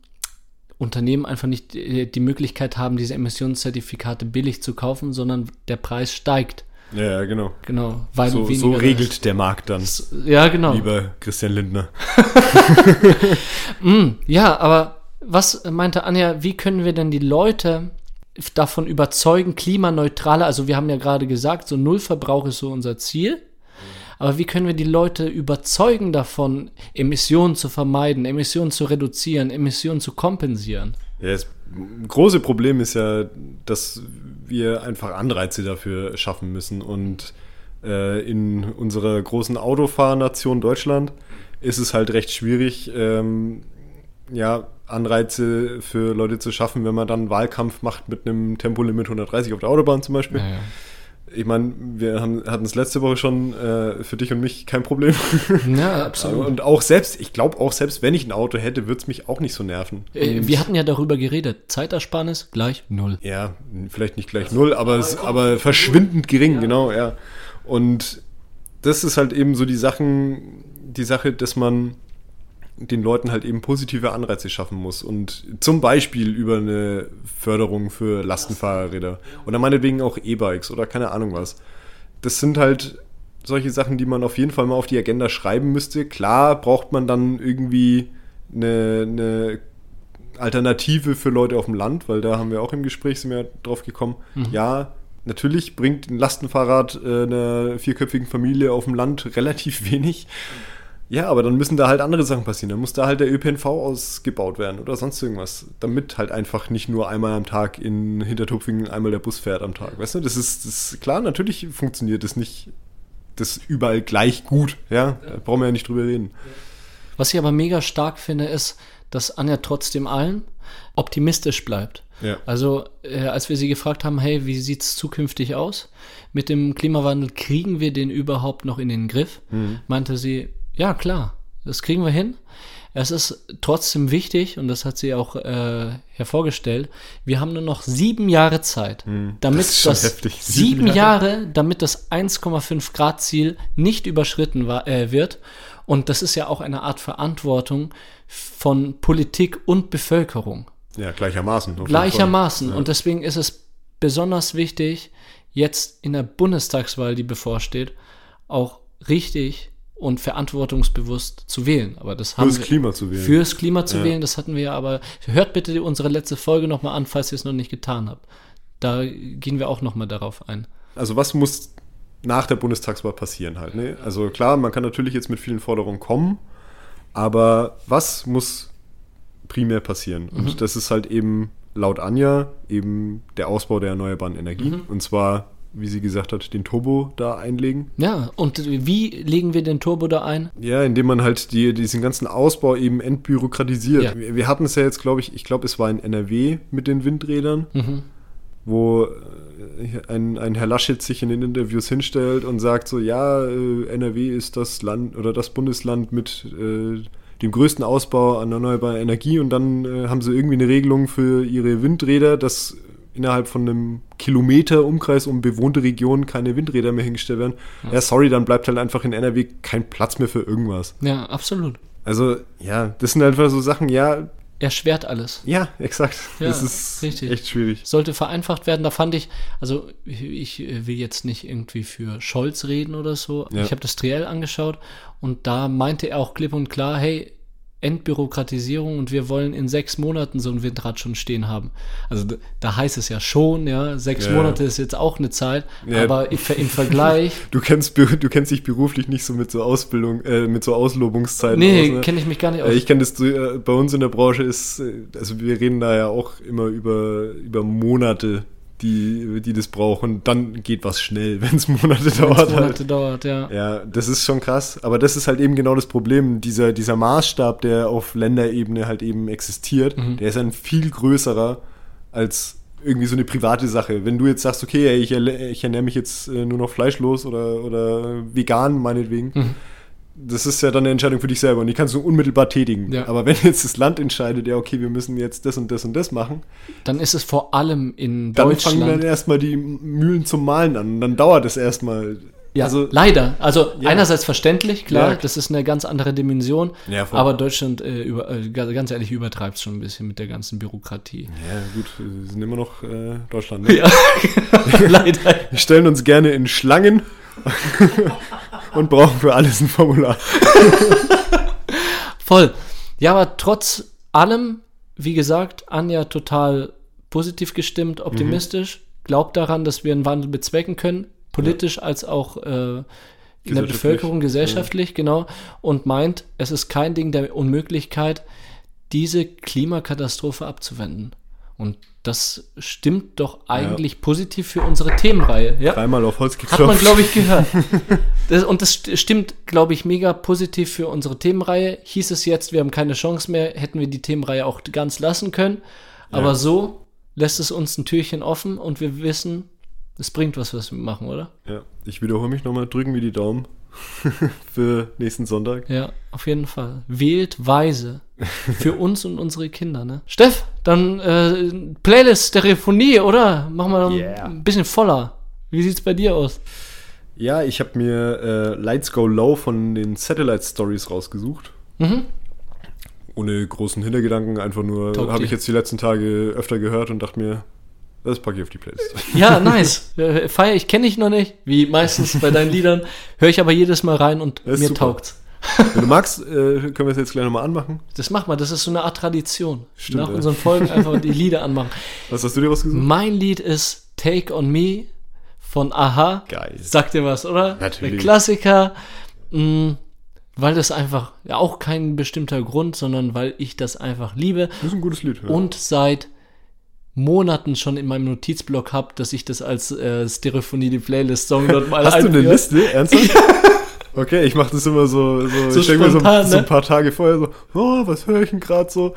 C: Unternehmen einfach nicht die, Möglichkeit haben, diese Emissionszertifikate billig zu kaufen, sondern der Preis steigt.
B: Ja, genau.
C: Genau, weil
B: So, so regelt der Markt dann,
C: Ja, genau.
B: lieber Christian Lindner.
C: Ja, aber was meinte Anja, wie können wir denn die Leute davon überzeugen, klimaneutraler, also wir haben ja gerade gesagt, so Nullverbrauch ist so unser Ziel, Aber wie können wir die Leute überzeugen davon, Emissionen zu vermeiden, Emissionen zu reduzieren, Emissionen zu kompensieren?
B: Ja, das große Problem ist ja, dass wir einfach Anreize dafür schaffen müssen. Und äh, in unserer großen Autofahrnation Deutschland ist es halt recht schwierig, ähm, ja, Anreize für Leute zu schaffen, wenn man dann Wahlkampf macht mit einem Tempolimit 130 auf der Autobahn zum Beispiel.
C: Ja, ja.
B: Ich meine, wir hatten es letzte Woche schon äh, für dich und mich kein Problem.
C: Ja, absolut.
B: und auch selbst, ich glaube auch selbst, wenn ich ein Auto hätte, würde es mich auch nicht so nerven.
C: Äh, Wir hatten ja darüber geredet. Zeitersparnis gleich null.
B: ja, vielleicht nicht gleich null, aber, es, aber verschwindend gering, genau, ja. Und das ist halt eben so die Sachen, die Sache, dass man den Leuten halt eben positive Anreize schaffen muss. Und zum Beispiel über eine Förderung für Lastenfahrräder oder meinetwegen auch E-Bikes oder keine Ahnung was. Das sind halt solche Sachen, die man auf jeden Fall mal auf die Agenda schreiben müsste. Klar braucht man dann irgendwie eine, eine Alternative für Leute auf dem Land, weil da haben wir auch im Gespräch sind wir drauf gekommen. Ja, natürlich bringt ein Lastenfahrrad äh, einer vierköpfigen Familie auf dem Land relativ wenig. Ja, aber dann müssen da halt andere Sachen passieren. Dann muss da halt der ÖPNV ausgebaut werden oder sonst irgendwas. Damit halt einfach nicht nur einmal am Tag in Hintertupfingen einmal der Bus fährt am Tag. Weißt du, das ist, das ist klar, natürlich funktioniert das nicht das überall gleich gut. Ja, da brauchen wir ja nicht drüber reden.
C: Was ich aber mega stark finde, ist, dass Anja trotzdem allen optimistisch bleibt.
B: Ja.
C: Also, äh, als wir sie gefragt haben, hey, wie sieht's zukünftig aus? Mit dem Klimawandel kriegen wir den überhaupt noch in den Griff? Meinte sie, ja, klar, das kriegen wir hin. Es ist trotzdem wichtig, und das hat sie auch äh, hervorgestellt, wir haben nur noch sieben Jahre Zeit, damit
B: Das
C: das
B: heftig.
C: sieben
B: Sieben
C: Jahre, damit das 1,5 Grad Ziel nicht überschritten war, äh, wird. Und das ist ja auch eine Art Verantwortung von Politik und Bevölkerung.
B: Ja, gleichermaßen.
C: Gleichermaßen.
B: Ja.
C: Und deswegen ist es besonders wichtig, jetzt in der Bundestagswahl, die bevorsteht, auch richtig und verantwortungsbewusst zu wählen. Aber das haben
B: Fürs
C: wir,
B: Klima zu wählen.
C: Fürs Klima zu
B: Ja.
C: wählen, das hatten wir ja, aber hört bitte unsere letzte Folge nochmal an, falls ihr es noch nicht getan habt. Da gehen wir auch nochmal darauf ein.
B: also was muss nach der Bundestagswahl passieren halt? Ne? Also klar, man kann natürlich jetzt mit vielen Forderungen kommen, aber was muss primär passieren? Und das ist halt eben laut Anja eben der Ausbau der erneuerbaren Energie. Und zwar, wie sie gesagt hat, den Turbo da einlegen.
C: Ja, und wie legen wir den Turbo da ein?
B: Ja, indem man halt die, diesen ganzen Ausbau eben entbürokratisiert.
C: Ja.
B: Wir, wir hatten es ja jetzt, glaube ich, ich glaube, es war in NRW mit den Windrädern, wo äh, ein, ein Herr Laschet sich in den Interviews hinstellt und sagt so, ja, äh, NRW ist das Land oder das Bundesland mit äh, dem größten Ausbau an erneuerbarer Energie und dann äh, haben sie irgendwie eine Regelung für ihre Windräder, dass innerhalb von einem Kilometer Umkreis um bewohnte Regionen keine Windräder mehr hingestellt werden. Ja, sorry, dann bleibt halt einfach in NRW kein Platz mehr für irgendwas.
C: Ja, absolut.
B: Also, ja, das sind einfach so Sachen, ja,
C: Erschwert alles.
B: ja, exakt.
C: Ja,
B: das ist
C: richtig.
B: echt schwierig.
C: Sollte vereinfacht werden. Da fand ich, also ich will jetzt nicht irgendwie für Scholz reden oder so.
B: Ja.
C: Ich habe das Triell angeschaut und da meinte er auch klipp und klar, hey, Entbürokratisierung und wir wollen in sechs Monaten so ein Windrad schon stehen haben. Also da, heißt es ja schon, ja, sechs
B: Ja.
C: Monate ist jetzt auch eine Zeit,
B: Ja.
C: aber im, Ver- im Vergleich,
B: Du kennst, du kennst dich beruflich nicht so mit so Ausbildung, äh, mit so Auslobungszeiten
C: nee,
B: aus, ne?
C: kenne ich mich gar nicht aus.
B: Äh, Ich kenne das, äh, bei uns in der Branche ist, äh, also wir reden da ja auch immer über, über Monate, die, die das brauchen. Dann geht was schnell, wenn es Monate
C: Wenn's
B: dauert
C: Monate
B: halt.
C: dauert, ja.
B: Ja, das ist schon krass. Aber das ist halt eben genau das Problem. Dieser, dieser Maßstab, der auf Länderebene halt eben existiert,
C: Mhm.
B: der ist ein viel größerer als irgendwie so eine private Sache. Wenn du jetzt sagst, okay, ey, ich, ich ernähre mich jetzt äh, nur noch fleischlos oder, oder vegan meinetwegen,
C: Mhm.
B: Das ist ja dann eine Entscheidung für dich selber und die kannst du unmittelbar tätigen.
C: Ja.
B: Aber wenn jetzt das Land entscheidet, ja, okay, wir müssen jetzt das und das und das machen,
C: Dann ist es vor allem in
B: dann fangen dann
C: Deutschland.
B: erstmal die Mühlen zum Malen an. Und dann dauert es erstmal.
C: Ja,
B: also,
C: leider. Also
B: Ja.
C: einerseits verständlich, klar,
B: Ja.
C: das ist eine ganz andere Dimension.
B: Ja, voll.
C: aber Deutschland, äh, über, äh, ga- ganz ehrlich, übertreibt es schon ein bisschen mit der ganzen Bürokratie.
B: Ja, gut, wir sind immer noch äh, Deutschland. Ne?
C: Ja, leider.
B: Wir stellen uns gerne in Schlangen und brauchen für alles ein Formular.
C: Voll. Ja, aber trotz allem, wie gesagt, Anja total positiv gestimmt, optimistisch, glaubt daran, dass wir einen Wandel bezwecken können, politisch als auch äh, in der Bevölkerung gesellschaftlich, ja. genau, und meint, es ist kein Ding der Unmöglichkeit, diese Klimakatastrophe abzuwenden. Und das stimmt doch eigentlich ja. positiv für unsere Themenreihe. Ja?
B: Dreimal auf Holz geklopft.
C: Hat man, glaube ich, gehört. Das, und das stimmt, glaube ich, mega positiv für unsere Themenreihe. Hieß es jetzt, wir haben keine Chance mehr, hätten wir die Themenreihe auch ganz lassen können. Aber ja. so lässt es uns ein Türchen offen und wir wissen, es bringt was, was wir machen, oder?
B: Ja, ich wiederhole mich nochmal, drücken wir die Daumen für nächsten Sonntag.
C: Ja, auf jeden Fall. Wählt weise. Für uns und unsere Kinder, ne? Steff, dann äh, Playlist Stereophonie, oder? Machen wir yeah. ein bisschen voller. Wie sieht's bei dir aus?
B: Ja, ich habe mir äh, Lights Go Low von den Satellite Stories rausgesucht. Mhm. Ohne großen Hintergedanken, einfach nur habe ich jetzt die letzten Tage öfter gehört und dachte mir, das packe ich auf die Playlist.
C: Ja, nice. Äh, Feier ich kenne ich noch nicht, wie meistens bei deinen Liedern. Höre ich aber jedes Mal rein und mir super. taugt's.
B: Wenn du magst, äh, können wir es jetzt gleich nochmal anmachen.
C: Das mach mal, das ist so eine Art Tradition. Stimmt, Nach ja. unseren Folgen einfach die Lieder anmachen.
B: Was hast du dir rausgesucht?
C: Mein Lied ist Take on Me von Aha.
B: Geil.
C: Sagt dir was, oder?
B: Natürlich.
C: Der Klassiker. Mh, mm, weil das einfach, ja auch kein bestimmter Grund, sondern weil ich das einfach liebe.
B: Das ist ein gutes Lied.
C: Ja. Und seit Monaten schon in meinem Notizblock habe, dass ich das als äh, Stereophonie, die Playlist-Song dort mal
B: Hast einführe. du eine Liste? Ernsthaft? Okay, ich mache das immer so, so,
C: so
B: ich denke mir so, ne? so, ein paar Tage vorher so, oh, was höre ich denn gerade so?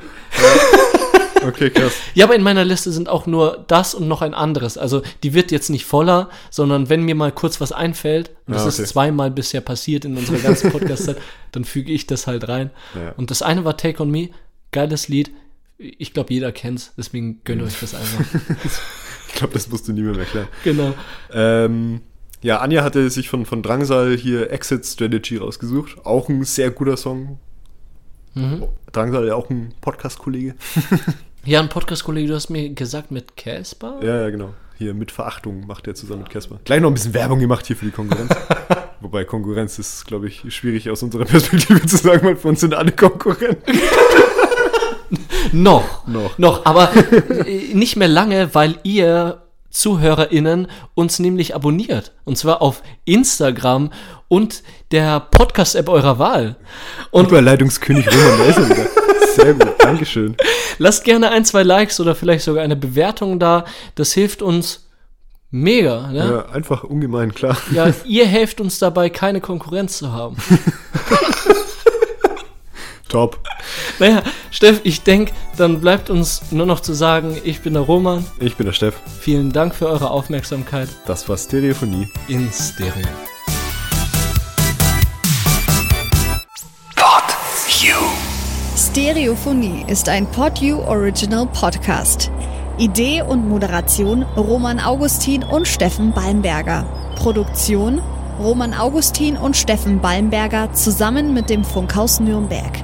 B: okay, krass.
C: Ja, aber in meiner Liste sind auch nur das und noch ein anderes. Also die wird jetzt nicht voller, sondern wenn mir mal kurz was einfällt, und das ah, okay. ist zweimal bisher passiert in unserer ganzen Podcast-Zeit, dann füge ich das halt rein. Ja. Und das eine war Take On Me, geiles Lied ich glaube, jeder kennt's, deswegen gönnt euch das einfach.
B: ich glaube, das musst du nie mehr erklären.
C: Genau.
B: Ähm, ja, Anja hatte sich von, von Drangsal hier Exit Strategy rausgesucht. Auch ein sehr guter Song. Mhm. Drangsal ja auch ein Podcast-Kollege.
C: ja, ein Podcast-Kollege, du hast mir gesagt mit Casper?
B: Ja, ja, genau. Hier mit Verachtung macht er zusammen mit Casper. Gleich noch ein bisschen Werbung gemacht hier für die Konkurrenz. Wobei Konkurrenz ist, glaube ich, schwierig aus unserer Perspektive zu sagen, weil für uns sind alle Konkurrenten.
C: noch, noch. Noch, aber äh, nicht mehr lange, weil ihr ZuhörerInnen uns nämlich abonniert. Und zwar auf Instagram und der Podcast-App eurer Wahl.
B: Und Überleitungskönig Roman, er wieder. Sehr gut, Dankeschön.
C: Lasst gerne ein, zwei Likes oder vielleicht sogar eine Bewertung da. Das hilft uns mega. Ne?
B: Ja, einfach ungemein, klar.
C: Ja, ihr helft uns dabei, keine Konkurrenz zu haben.
B: Top.
C: Naja, Steff, ich denke, dann bleibt uns nur noch zu sagen, ich bin der Roman.
B: Ich bin der Steff.
C: Vielen Dank für eure Aufmerksamkeit.
B: Das war Stereophonie.
C: In Stereo.
A: Pod You. Stereophonie ist ein Pod You Original Podcast. Idee und Moderation Roman Augustin und Steffen Balmberger. Produktion Roman Augustin und Steffen Balmberger zusammen mit dem Funkhaus Nürnberg.